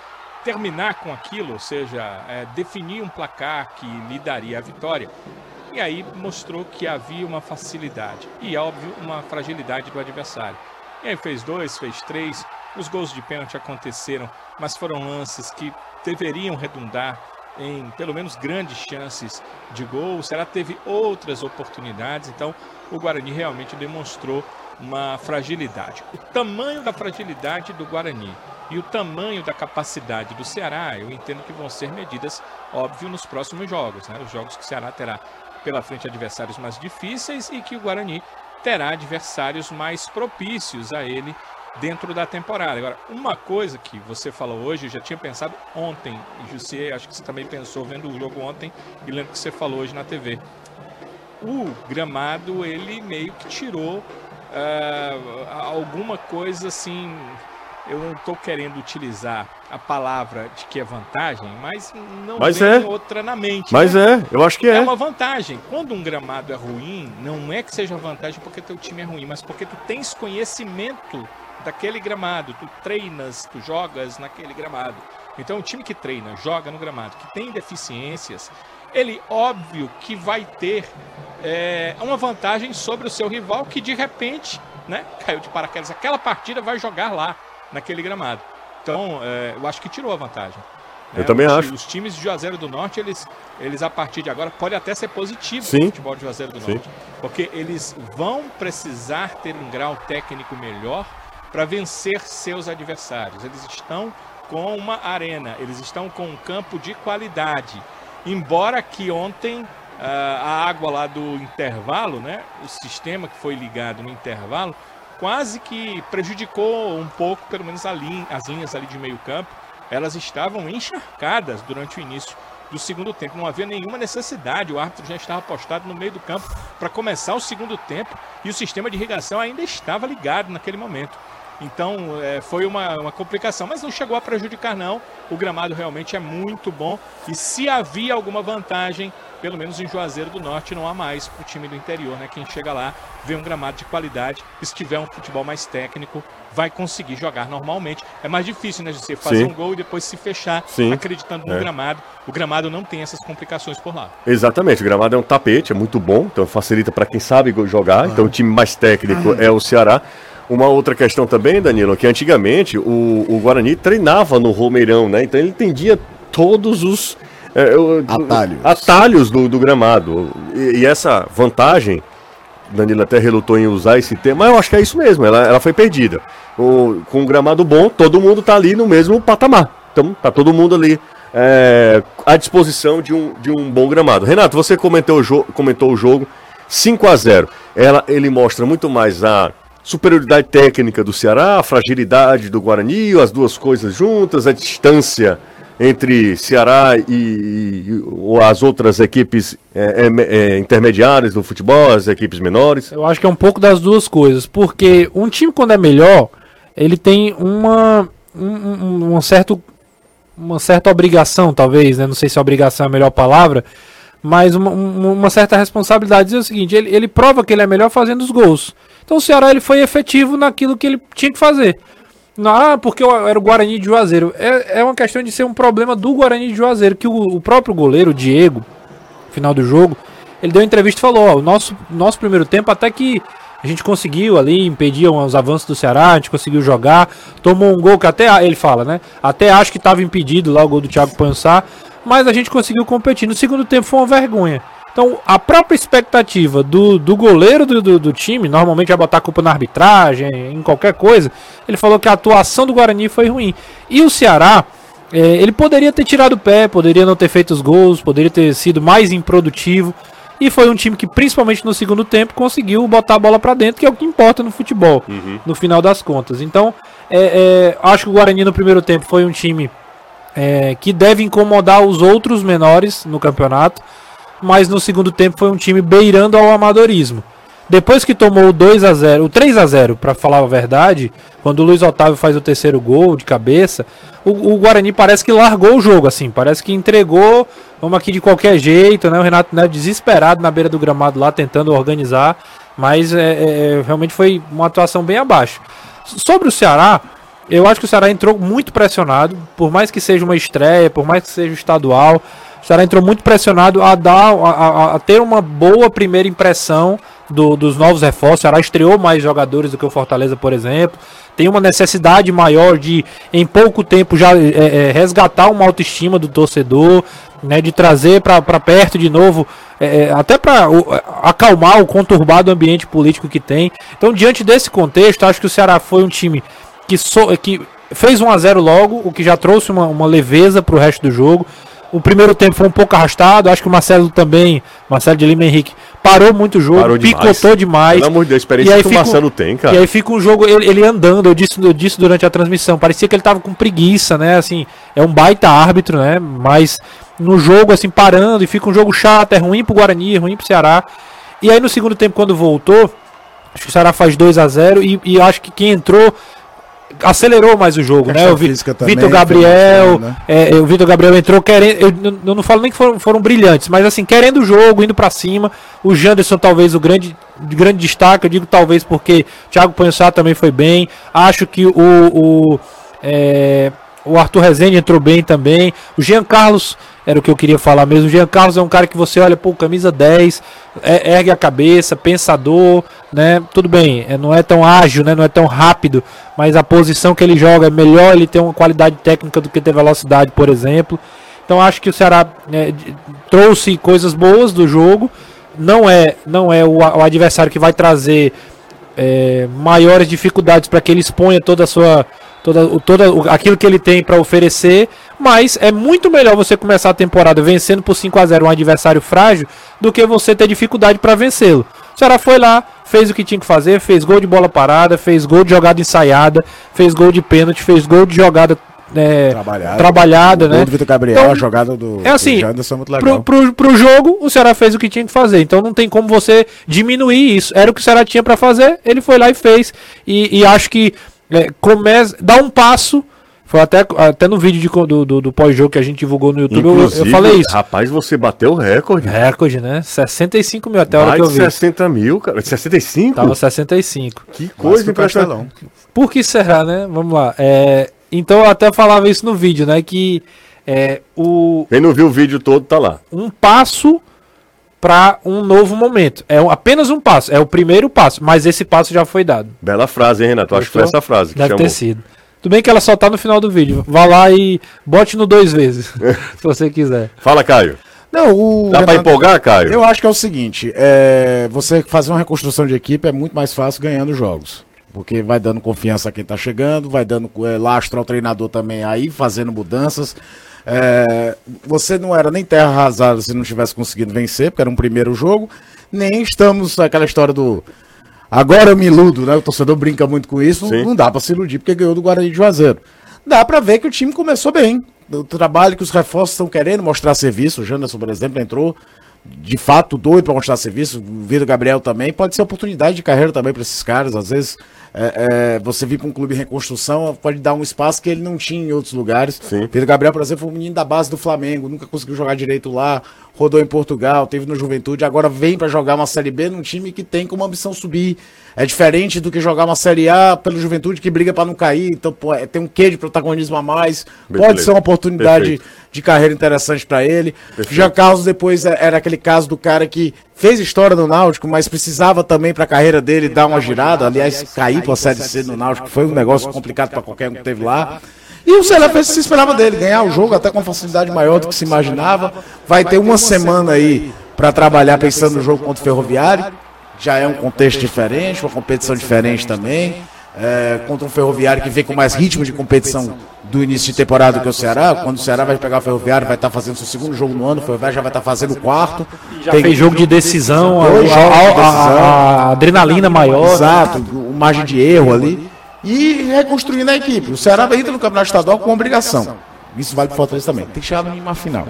terminar com aquilo, ou seja, é, definir um placar que lhe daria a vitória. E aí mostrou que havia uma facilidade e, óbvio, uma fragilidade do adversário. E aí fez dois, fez três, os gols de pênalti aconteceram, mas foram lances que deveriam redundar em pelo menos grandes chances de gol. O Ceará teve outras oportunidades, então o Guarani realmente demonstrou uma fragilidade. O tamanho da fragilidade do Guarani e o tamanho da capacidade do Ceará, eu entendo que vão ser medidas, óbvio, nos próximos jogos, né? Os jogos que o Ceará terá pela frente adversários mais difíceis e que o Guarani terá adversários mais propícios a ele dentro da temporada. Agora, uma coisa que você falou hoje, eu já tinha pensado ontem, e Jussier, acho que você também pensou vendo o jogo ontem, e lembro que você falou hoje na TV. O gramado, ele meio que tirou ah, alguma coisa assim. Eu não estou querendo utilizar a palavra de que é vantagem, mas não Mas vem é. outra na mente. Mas né? é, eu acho que É é. uma vantagem. Quando um gramado é ruim, não é que seja vantagem porque teu time é ruim, mas porque tu tens conhecimento daquele gramado, tu treinas, tu jogas naquele gramado. Então, o time que treina, joga no gramado, que tem deficiências, ele óbvio que vai ter é, uma vantagem sobre o seu rival que de repente, né, caiu de paraquedas. Aquela partida vai jogar lá, naquele gramado. Então, é, eu acho que tirou a vantagem. Eu também os, acho. Os times de Juazeiro do Norte, eles, eles a partir de agora, pode até ser positivo Sim. o futebol de Juazeiro do Sim. Norte. Porque eles vão precisar ter um grau técnico melhor para vencer seus adversários. Eles estão com uma arena, eles estão com um campo de qualidade. Embora que ontem ah, a água lá do intervalo, né, o sistema que foi ligado no intervalo, quase que prejudicou um pouco, pelo menos linha, as linhas ali de meio campo. Elas estavam encharcadas durante o início do segundo tempo. Não havia nenhuma necessidade. O árbitro já estava postado no meio do campo para começar o segundo tempo e o sistema de irrigação ainda estava ligado naquele momento. Então é, foi uma, uma complicação, mas não chegou a prejudicar não. O gramado realmente é muito bom e se havia alguma vantagem, pelo menos em Juazeiro do Norte não há mais para o time do interior, né? Quem chega lá vê um gramado de qualidade, se tiver um futebol mais técnico, vai conseguir jogar normalmente. É mais difícil, né, de você fazer Sim. um gol e depois se fechar Sim. acreditando no É. gramado. O gramado não tem essas complicações por lá. Exatamente, o gramado é um tapete, é muito bom, então facilita para quem sabe jogar. Então o time mais técnico é o Ceará. Uma outra questão também, Danilo, que antigamente o, o Guarani treinava no Romeirão, né? Então ele entendia todos os é, Atalhos. atalhos do, do gramado. E, e essa vantagem, Danilo até relutou em usar esse termo, mas eu acho que é isso mesmo, ela, ela foi perdida. O- com um gramado bom, todo mundo tá ali no mesmo patamar. Então tá todo mundo ali é, à disposição de um, de um bom gramado. Renato, você comentou o, comentou o jogo 5 a 0 Ela, Ele mostra muito mais a superioridade técnica do Ceará, a fragilidade do Guarani, as duas coisas juntas, a distância entre Ceará e, e- ou as outras equipes é, é, é, intermediárias do futebol, as equipes menores. Eu acho que é um pouco das duas coisas, porque um time quando é melhor, ele tem uma um, um- certo uma certa obrigação, talvez, né? Não sei se obrigação é a melhor palavra, mas uma, um- uma certa responsabilidade. Dizer o seguinte, ele, ele prova que ele é melhor fazendo os gols. Então o Ceará ele foi efetivo naquilo que ele tinha que fazer. Ah, porque era o Guarani de Juazeiro. É, é uma questão de ser um problema do Guarani de Juazeiro, que o, o próprio goleiro, o Diego, no final do jogo, ele deu entrevista e falou, ó, o nosso, nosso primeiro tempo até que A gente conseguiu ali, impedir os avanços do Ceará, a gente conseguiu jogar, tomou um gol que até, ele fala, né? Até acho que estava impedido lá o gol do Thiago Pansá, mas a gente conseguiu competir. No segundo tempo foi uma vergonha. Então, a própria expectativa do, do goleiro do, do, do, time, normalmente vai botar a culpa na arbitragem, em qualquer coisa, ele falou que a atuação do Guarani foi ruim. E o Ceará, é, ele poderia ter tirado o pé, poderia não ter feito os gols, poderia ter sido mais improdutivo. E foi um time que, principalmente no segundo tempo, conseguiu botar a bola para dentro, que é o que importa no futebol, uhum. no final das contas. Então, é, é, acho que o Guarani no primeiro tempo foi um time é, que deve incomodar os outros menores no campeonato mas no segundo tempo foi um time beirando ao amadorismo. Depois que tomou o 2 a 0, o 3 a 0, para falar a verdade, quando o Luiz Otávio faz o terceiro gol de cabeça, o, o, Guarani parece que largou o jogo assim, parece que entregou, vamos aqui de qualquer jeito, né? O Renato Neves desesperado na beira do gramado lá tentando organizar, mas é, é, realmente foi uma atuação bem abaixo. Sobre o Ceará, eu acho que o Ceará entrou muito pressionado, por mais que seja uma estreia, por mais que seja estadual, o Ceará entrou muito pressionado a dar a, a, a ter uma boa primeira impressão do, dos novos reforços. O Ceará estreou mais jogadores do que o Fortaleza, por exemplo. Tem uma necessidade maior de, em pouco tempo, já é, é, resgatar uma autoestima do torcedor, né, de trazer para perto de novo, é, é até para acalmar o conturbado ambiente político que tem. Então, diante desse contexto, acho que o Ceará foi um time que, so, que fez 1 a 0 logo, o que já trouxe uma, uma leveza para o resto do jogo. O primeiro tempo foi um pouco arrastado. Acho que o Marcelo também, Marcelo de Lima Henrique, parou muito o jogo, parou picotou demais. Pelo amor de Deus, experiência e aí que o Marcelo tem, cara. E aí fica um jogo, ele, ele, andando, eu disse, eu disse durante a transmissão, parecia que ele tava com preguiça, né? Assim, é um baita árbitro, né? Mas no jogo, assim, parando, e fica um jogo chato, é ruim pro Guarani, é ruim pro Ceará. E aí no segundo tempo, quando voltou, acho que o Ceará faz 2 a 0 e, e acho que quem entrou acelerou mais o jogo, né? O Vitor Gabriel, né? é, o Vitor Gabriel entrou querendo, eu, eu, não falo nem que foram, foram brilhantes, mas assim, querendo o jogo, indo para cima. O Janderson talvez o grande grande destaque, eu digo talvez porque Thiago Pançá também foi bem. Acho que o, o é, o Arthur Rezende entrou bem também. O Jean Carlos era o que eu queria falar mesmo. O Jean Carlos é um cara que você olha, pô, camisa 10, é, ergue a cabeça, pensador, né? Tudo bem, é, não é tão ágil, né? Não é tão rápido, mas a posição que ele joga é melhor, ele tem uma qualidade técnica do que ter velocidade, por exemplo. Então acho que o Ceará é, trouxe coisas boas do jogo. Não é, não é o, o adversário que vai trazer é, maiores dificuldades para que ele exponha toda a sua toda, toda aquilo que ele tem para oferecer, mas é muito melhor você começar a temporada vencendo por 5 a 0 um adversário frágil do que você ter dificuldade para vencê-lo. O Ceará foi lá, fez o que tinha que fazer, fez gol de bola parada, fez gol de jogada ensaiada, fez gol de pênalti, fez gol de jogada é, trabalhada, trabalhada né? do Vitor Gabriel, então, a jogada do, é assim, do Janderson é muito legal. Pro, pro, pro, jogo, o Ceará fez o que tinha que fazer. Então não tem como você diminuir isso. Era o que o Ceará tinha para fazer, ele foi lá e fez. E, e acho que é, começa, dá um passo. Foi até, até no vídeo de, do, do, do pós-jogo que a gente divulgou no YouTube, eu, eu, falei isso. Rapaz, você bateu o recorde. Recorde, né? 65 mil até a hora que eu vi. 60 mil, cara. 65? Tava 65. Que coisa impressionante. Por que será, né? Vamos lá. É, então eu até falava isso no vídeo, né? Que é, o. Quem não viu o vídeo todo tá lá. Um passo para um novo momento. É apenas um passo, é o primeiro passo, mas esse passo já foi dado. Bela frase, hein, Renato? Acho que foi essa frase que Deve chamou. ter sido. Tudo bem que ela só tá no final do vídeo. Vá lá e bote no dois vezes, se você quiser. Fala, Caio. Não, o Dá para empolgar, Caio? Eu acho que é o seguinte: é, você fazer uma reconstrução de equipe é muito mais fácil ganhando jogos. Porque vai dando confiança a quem tá chegando, vai dando é, lastro ao treinador também aí, fazendo mudanças. É, você não era nem terra arrasada se não tivesse conseguido vencer, porque era um primeiro jogo, nem estamos naquela história do. Agora eu me iludo, né? O torcedor brinca muito com isso. Sim. Não dá para se iludir porque ganhou do Guarani de Juazeiro. Dá para ver que o time começou bem. O trabalho que os reforços estão querendo mostrar serviço. O Janderson, por exemplo, entrou de fato doido para mostrar serviço. O Vitor Gabriel também. Pode ser oportunidade de carreira também para esses caras. Às vezes é, é, você vir para um clube em reconstrução, pode dar um espaço que ele não tinha em outros lugares. Sim. Pedro Gabriel, por exemplo, foi um menino da base do Flamengo, nunca conseguiu jogar direito lá, rodou em Portugal, teve no Juventude, agora vem para jogar uma Série B num time que tem como ambição subir. É diferente do que jogar uma Série A pelo Juventude que briga para não cair, então pô, é, tem um quê de protagonismo a mais. Perfeito. Pode ser uma oportunidade Perfeito. de carreira interessante para ele. Perfeito. Já Carlos depois é, era aquele caso do cara que fez história no Náutico, mas precisava também para a carreira dele dar uma girada. Aliás, cair para a Série C no Náutico foi um negócio complicado para qualquer um que teve lá. E o Ceará fez o que se esperava dele, ganhar o jogo até com facilidade maior do que se imaginava. Vai ter uma semana aí para trabalhar pensando no jogo contra o Ferroviário. Já é um contexto diferente, uma competição diferente também é, contra um Ferroviário que vem com mais ritmo de competição do início de temporada que o Ceará. Quando o Ceará vai pegar o Ferroviário, vai estar fazendo seu segundo jogo no ano, o Ferroviário já vai estar fazendo o quarto. Já Tem fez jogo de decisão, a, a, adrenalina maior. Exato, o margem de erro ali. E reconstruindo a equipe. O Ceará entra no Campeonato Estadual com obrigação. Isso vale para o Fortaleza também. Tem que chegar numa final.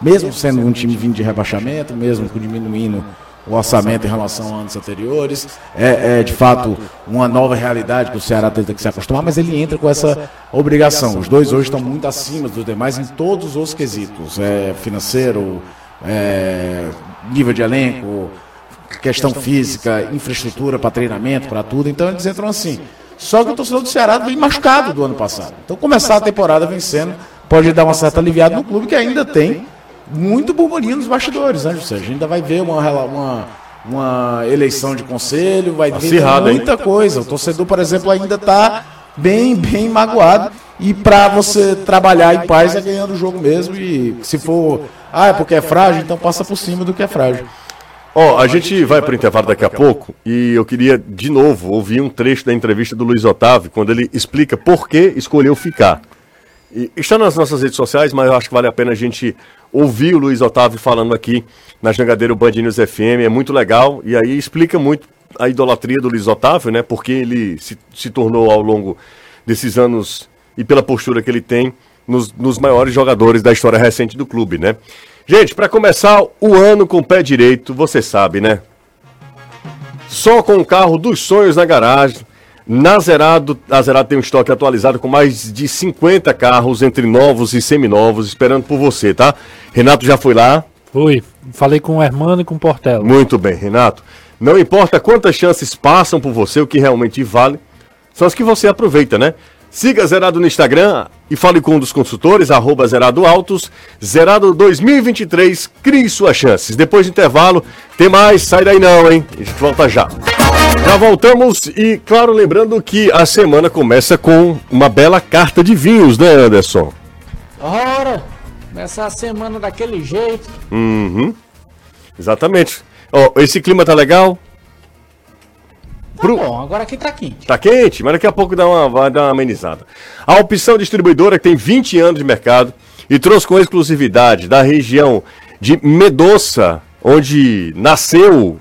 Mesmo sendo um time vindo de rebaixamento, mesmo diminuindo o orçamento em relação a anos anteriores. É, é, de fato uma nova realidade que o Ceará tem que se acostumar, mas ele entra com essa obrigação. Os dois hoje estão muito acima dos demais em todos os quesitos: é, financeiro, é, nível de elenco, questão física, infraestrutura para treinamento, para tudo. Então eles entram assim. Só que o torcedor do Ceará vem machucado do ano passado. Então começar a temporada vencendo pode dar uma certa aliviada no clube que ainda tem muito burburinho nos bastidores, né, José? A gente ainda vai ver uma, uma, uma eleição de conselho, vai Acirrado, ver muita hein? coisa. O torcedor, por exemplo, ainda está bem, bem magoado. E para você trabalhar em paz é ganhando o jogo mesmo. E se for, ah, é porque é frágil, então passa por cima do que é frágil. Ó, oh, a gente vai para o intervalo daqui a pouco e eu queria de novo ouvir um trecho da entrevista do Luiz Otávio, quando ele explica por que escolheu ficar. E está nas nossas redes sociais, mas eu acho que vale a pena a gente ouvir o Luiz Otávio falando aqui na Jangadeiro Band News FM, é muito legal e aí explica muito a idolatria do Luiz Otávio, né? Porque ele se, se tornou ao longo desses anos e pela postura que ele tem nos, nos maiores jogadores da história recente do clube, né? Gente, para começar o ano com o pé direito, você sabe, né? Só com o carro dos sonhos na garagem na Zerado, a Zerado tem um estoque atualizado com mais de 50 carros entre novos e seminovos, esperando por você, tá? Renato já foi lá? Fui. Falei com o Hermano e com o Portela. Muito bem, Renato. Não importa quantas chances passam por você, o que realmente vale são as que você aproveita, né? Siga Zerado no Instagram e fale com um dos consultores, arroba Zerado Autos. Zerado 2023, crie suas chances. Depois do intervalo, tem mais, sai daí não, hein? A gente volta já. Já voltamos e, claro, lembrando que a semana começa com uma bela carta de vinhos, né, Anderson? Ora, começa a semana daquele jeito. Uhum. Exatamente. Ó, esse clima tá legal? Tá Pro... bom, agora aqui tá quente. Tá quente, mas daqui a pouco dá uma, vai dar uma amenizada. A opção distribuidora que tem 20 anos de mercado e trouxe com exclusividade da região de Medoça, onde nasceu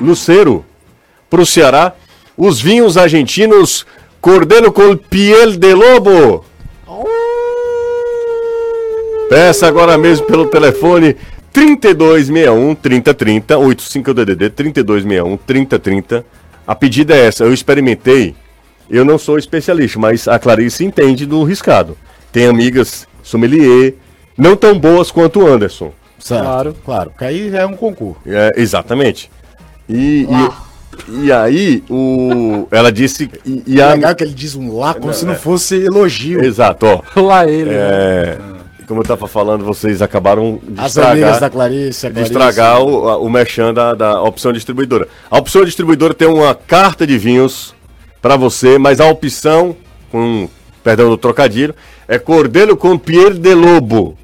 Lucero, para o Ceará, os vinhos argentinos Cordelo com Piel de Lobo. Peça agora mesmo pelo telefone 3261 3030 85 DDD 3261 3030. A pedida é essa, eu experimentei. Eu não sou especialista, mas a Clarice entende do riscado. Tem amigas sommelier, não tão boas quanto o Anderson. Certo. Claro, claro. Porque aí é um concurso. É, exatamente. E, e, e, aí, o, ela disse. E, e a... Legal que ele diz um lá como é, se não fosse elogio. Exato, ó. Lá ele. É, né? como eu estava falando, vocês acabaram de As estragar, da Clarice, de estragar o, o merchan da, da opção distribuidora. A opção distribuidora tem uma carta de vinhos para você, mas a opção, com perdão do trocadilho, é Cordeiro com Pierre de Lobo.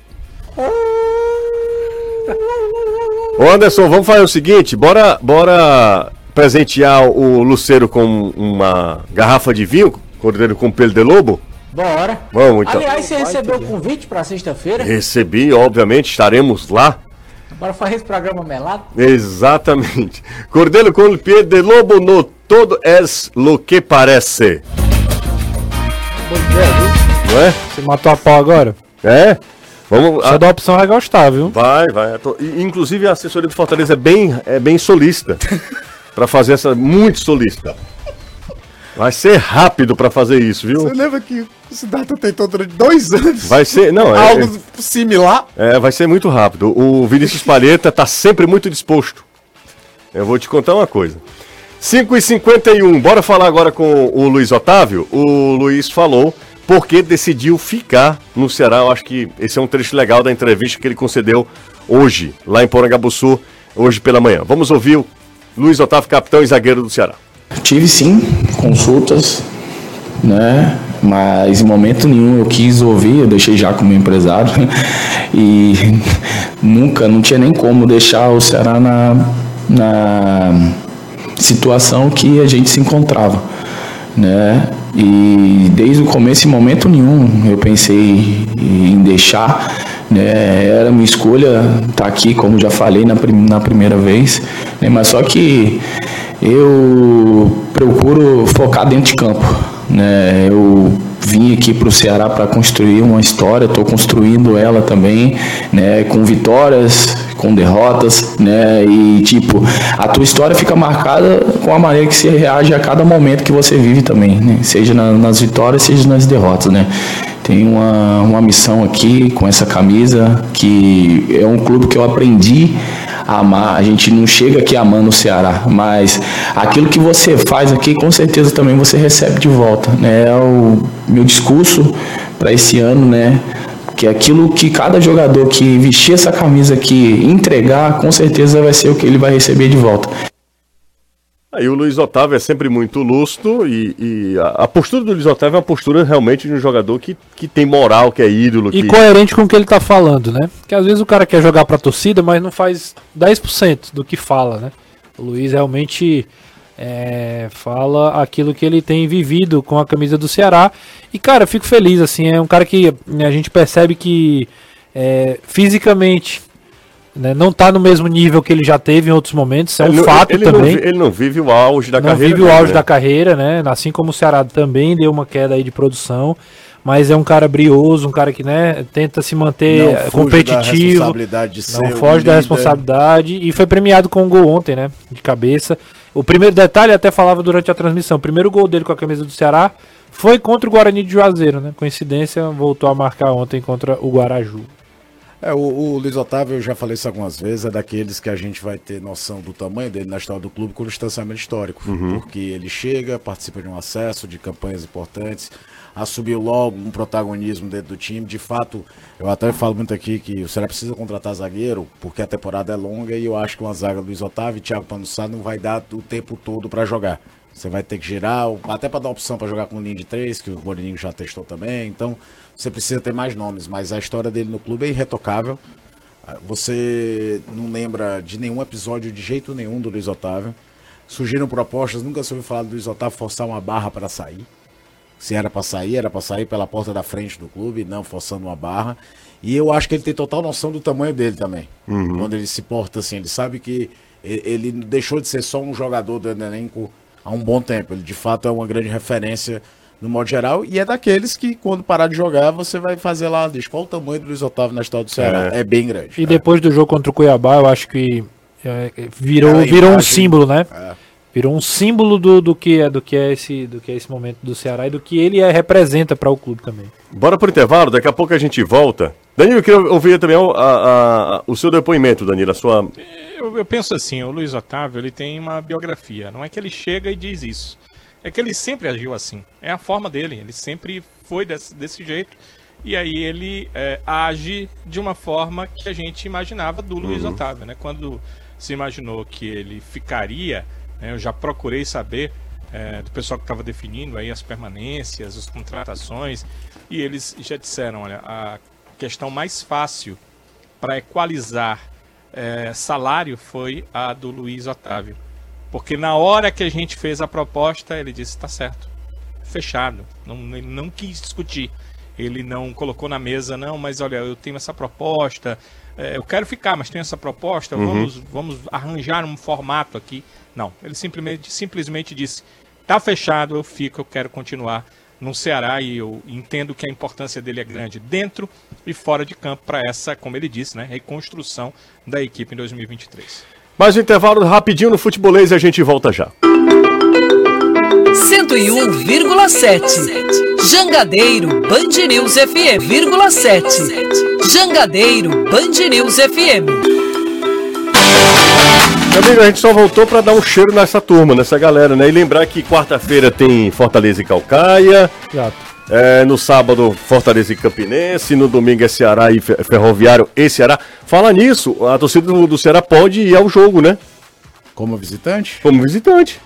Ô Anderson, vamos fazer o seguinte, bora, bora presentear o Luceiro com uma garrafa de vinho, Cordeiro com Pelo de Lobo? Bora. Vamos então. Aliás, você recebeu o convite para sexta-feira? Recebi, obviamente, estaremos lá. Bora fazer esse programa melado? Exatamente. Cordeiro com Pelo de Lobo no todo es lo que parece. Não é? Você matou a pau agora? É? Vamos, a... da opção vai gostar, viu? Vai, vai. Tô... Inclusive a assessoria do Fortaleza é bem, é bem solista. para fazer essa. Muito solista. Vai ser rápido para fazer isso, viu? Você lembra que o Siddhartha tentou durante dois anos? Vai ser, não, é, algo é, similar? É, vai ser muito rápido. O Vinícius Palheta tá sempre muito disposto. Eu vou te contar uma coisa. 5h51, bora falar agora com o Luiz Otávio. O Luiz falou porque decidiu ficar no Ceará. Eu acho que esse é um trecho legal da entrevista que ele concedeu hoje, lá em Porangabuçu, hoje pela manhã. Vamos ouvir o Luiz Otávio, capitão e zagueiro do Ceará. Tive sim consultas, né? Mas em momento nenhum eu quis ouvir, eu deixei já como empresário e nunca, não tinha nem como deixar o Ceará na, na situação que a gente se encontrava, né? E desde o começo, em momento nenhum, eu pensei em deixar, né? Era uma escolha estar tá aqui, como já falei na, na primeira vez, né? mas só que eu procuro focar dentro de campo, né? Eu vim aqui para o Ceará para construir uma história, estou construindo ela também, né? Com vitórias, com derrotas, né? E tipo, a tua história fica marcada com a maneira que você reage a cada momento que você vive também, né? Seja na, nas vitórias, seja nas derrotas, né? Tem uma, uma missão aqui com essa camisa que é um clube que eu aprendi amar. A gente não chega aqui amando o Ceará, mas aquilo que você faz aqui, com certeza também você recebe de volta. Né? É o meu discurso para esse ano, né? Que é aquilo que cada jogador que vestir essa camisa aqui entregar, com certeza vai ser o que ele vai receber de volta. Aí o Luiz Otávio é sempre muito lustro e, e a, a, postura do Luiz Otávio é uma postura realmente de um jogador que, que tem moral, que é ídolo. E que... coerente com o que ele tá falando, né? Porque às vezes o cara quer jogar pra torcida, mas não faz 10% do que fala, né? O Luiz realmente é, fala aquilo que ele tem vivido com a camisa do Ceará. E, cara, eu fico feliz, assim, é um cara que né, a gente percebe que é, fisicamente né? Não está no mesmo nível que ele já teve em outros momentos, é um ele, fato ele também. Não, ele não vive o auge da não carreira. Não vive o auge né? da carreira, né? Assim como o Ceará também deu uma queda aí de produção, mas é um cara brioso, um cara que né, tenta se manter não competitivo, não foge da responsabilidade e foi premiado com um gol ontem, né? De cabeça. O primeiro detalhe até falava durante a transmissão, o primeiro gol dele com a camisa do Ceará foi contra o Guarani de Juazeiro, né? Coincidência, voltou a marcar ontem contra o Guaraju. É, o, o, Luiz Otávio, eu já falei isso algumas vezes, é daqueles que a gente vai ter noção do tamanho dele na história do clube com o distanciamento histórico. Uhum. Porque ele chega, participa de um acesso, de campanhas importantes, assumiu logo um protagonismo dentro do time. De fato, eu até falo muito aqui que o Ceará precisa contratar zagueiro, porque a temporada é longa e eu acho que uma zaga Luiz Otávio e Thiago Panussá não vai dar o tempo todo para jogar. Você vai ter que girar, até para dar opção para jogar com linha de três, que o Mourinho já testou também. Então, você precisa ter mais nomes, mas a história dele no clube é irretocável. Você não lembra de nenhum episódio de jeito nenhum do Luiz Otávio. Surgiram propostas, nunca se ouviu falar do Luiz Otávio forçar uma barra para sair. Se era para sair, era para sair pela porta da frente do clube, não forçando uma barra. E eu acho que ele tem total noção do tamanho dele também. Uhum. Quando ele se porta assim, ele sabe que ele deixou de ser só um jogador do elenco há um bom tempo. Ele de fato é uma grande referência no modo geral, e é daqueles que, quando parar de jogar, você vai fazer lá, diz qual o tamanho do Luiz Otávio na história do Ceará. É, é bem grande. E é. depois do jogo contra o Cuiabá, eu acho que é, virou, é, virou um símbolo, né? É. Virou um símbolo do, do, que é, do, que é esse, do que é esse momento do Ceará e do que ele é, representa para o clube também. Bora pro intervalo, daqui a pouco a gente volta. Danilo, eu queria ouvir também a, a, a, o seu depoimento, Danilo, a sua... Eu, eu penso assim, o Luiz Otávio, ele tem uma biografia, não é que ele chega e diz isso é que ele sempre agiu assim. É a forma dele. Ele sempre foi desse, desse jeito. E aí ele é, age de uma forma que a gente imaginava do Luiz uhum. Otávio, né? Quando se imaginou que ele ficaria, né, eu já procurei saber é, do pessoal que estava definindo aí as permanências, as contratações, e eles já disseram, olha, a questão mais fácil para equalizar é, salário foi a do Luiz Otávio. Porque na hora que a gente fez a proposta, ele disse: está certo, fechado. Não, ele não quis discutir. Ele não colocou na mesa, não, mas olha, eu tenho essa proposta, é, eu quero ficar, mas tenho essa proposta, uhum. vamos, vamos arranjar um formato aqui. Não, ele simplesmente, simplesmente disse: está fechado, eu fico, eu quero continuar no Ceará e eu entendo que a importância dele é grande dentro e fora de campo para essa, como ele disse, né, reconstrução da equipe em 2023. Mais um intervalo rapidinho no futebolês e a gente volta já. 101,7 Jangadeiro Band News FM, 7 Jangadeiro Band News FM. Meu amigo, a gente só voltou para dar um cheiro nessa turma, nessa galera, né? E lembrar que quarta-feira tem Fortaleza e Calcaia. Exato. É, no sábado, Fortaleza e Campinense. No domingo é Ceará e Fe- Ferroviário e Ceará. Fala nisso, a torcida do, do Ceará pode ir ao jogo, né? Como visitante? Como visitante.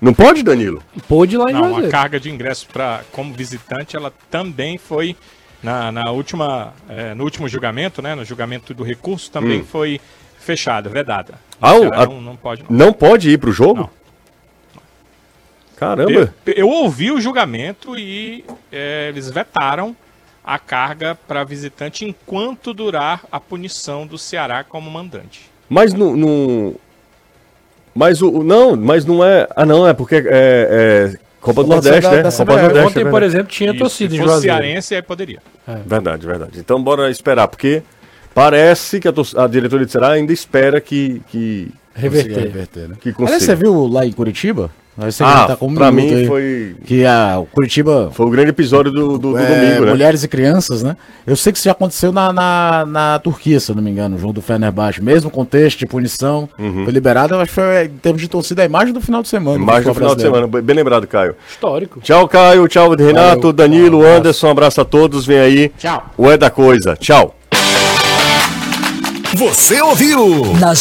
Não pode, Danilo? Pôde lá em Não, a Juazeiro. carga de ingresso para como visitante, ela também foi na, na última, eh, no último julgamento, né? No julgamento do recurso também Hum. foi fechada, vedada. Ah, o- a- não, não pode. Não. Não pode ir pro jogo? Não. Caramba. Eu, eu ouvi o julgamento e eh, eles vetaram a carga para visitante enquanto durar a punição do Ceará como mandante. Mas não. não... Mas o. o- Não, mas não é. Ah, não, é porque é. é Copa do Nordeste, da- né? da Copa do. Nordeste. Ontem, é por exemplo, tinha Isso, torcida se em fosse Juazeiro. cearense, aí poderia. Verdade, verdade. Então bora esperar, porque parece que a, a diretoria de Ceará ainda espera que. que, Reverter. reverter, né? que Aliás, consiga. você viu lá em Curitiba? Você Ah, tá com um pra mim aí, foi. Que a, Curitiba Foi o grande episódio do, do, do é, domingo, né? mulheres e crianças, né? Eu sei que isso já aconteceu na, na, na Turquia, se não me engano, o jogo do Fenerbahçe. Mesmo contexto de punição, foi liberado. Eu acho que foi, em termos de torcida, a imagem do final de semana. Mais no futebol final de brasileiro. semana. Bem lembrado, Caio. Histórico. Tchau, Caio. Tchau, Renato, Valeu. Danilo, Um. Anderson. Um abraço a todos. Vem aí. Tchau. O É da Coisa. Tchau. Você ouviu? Na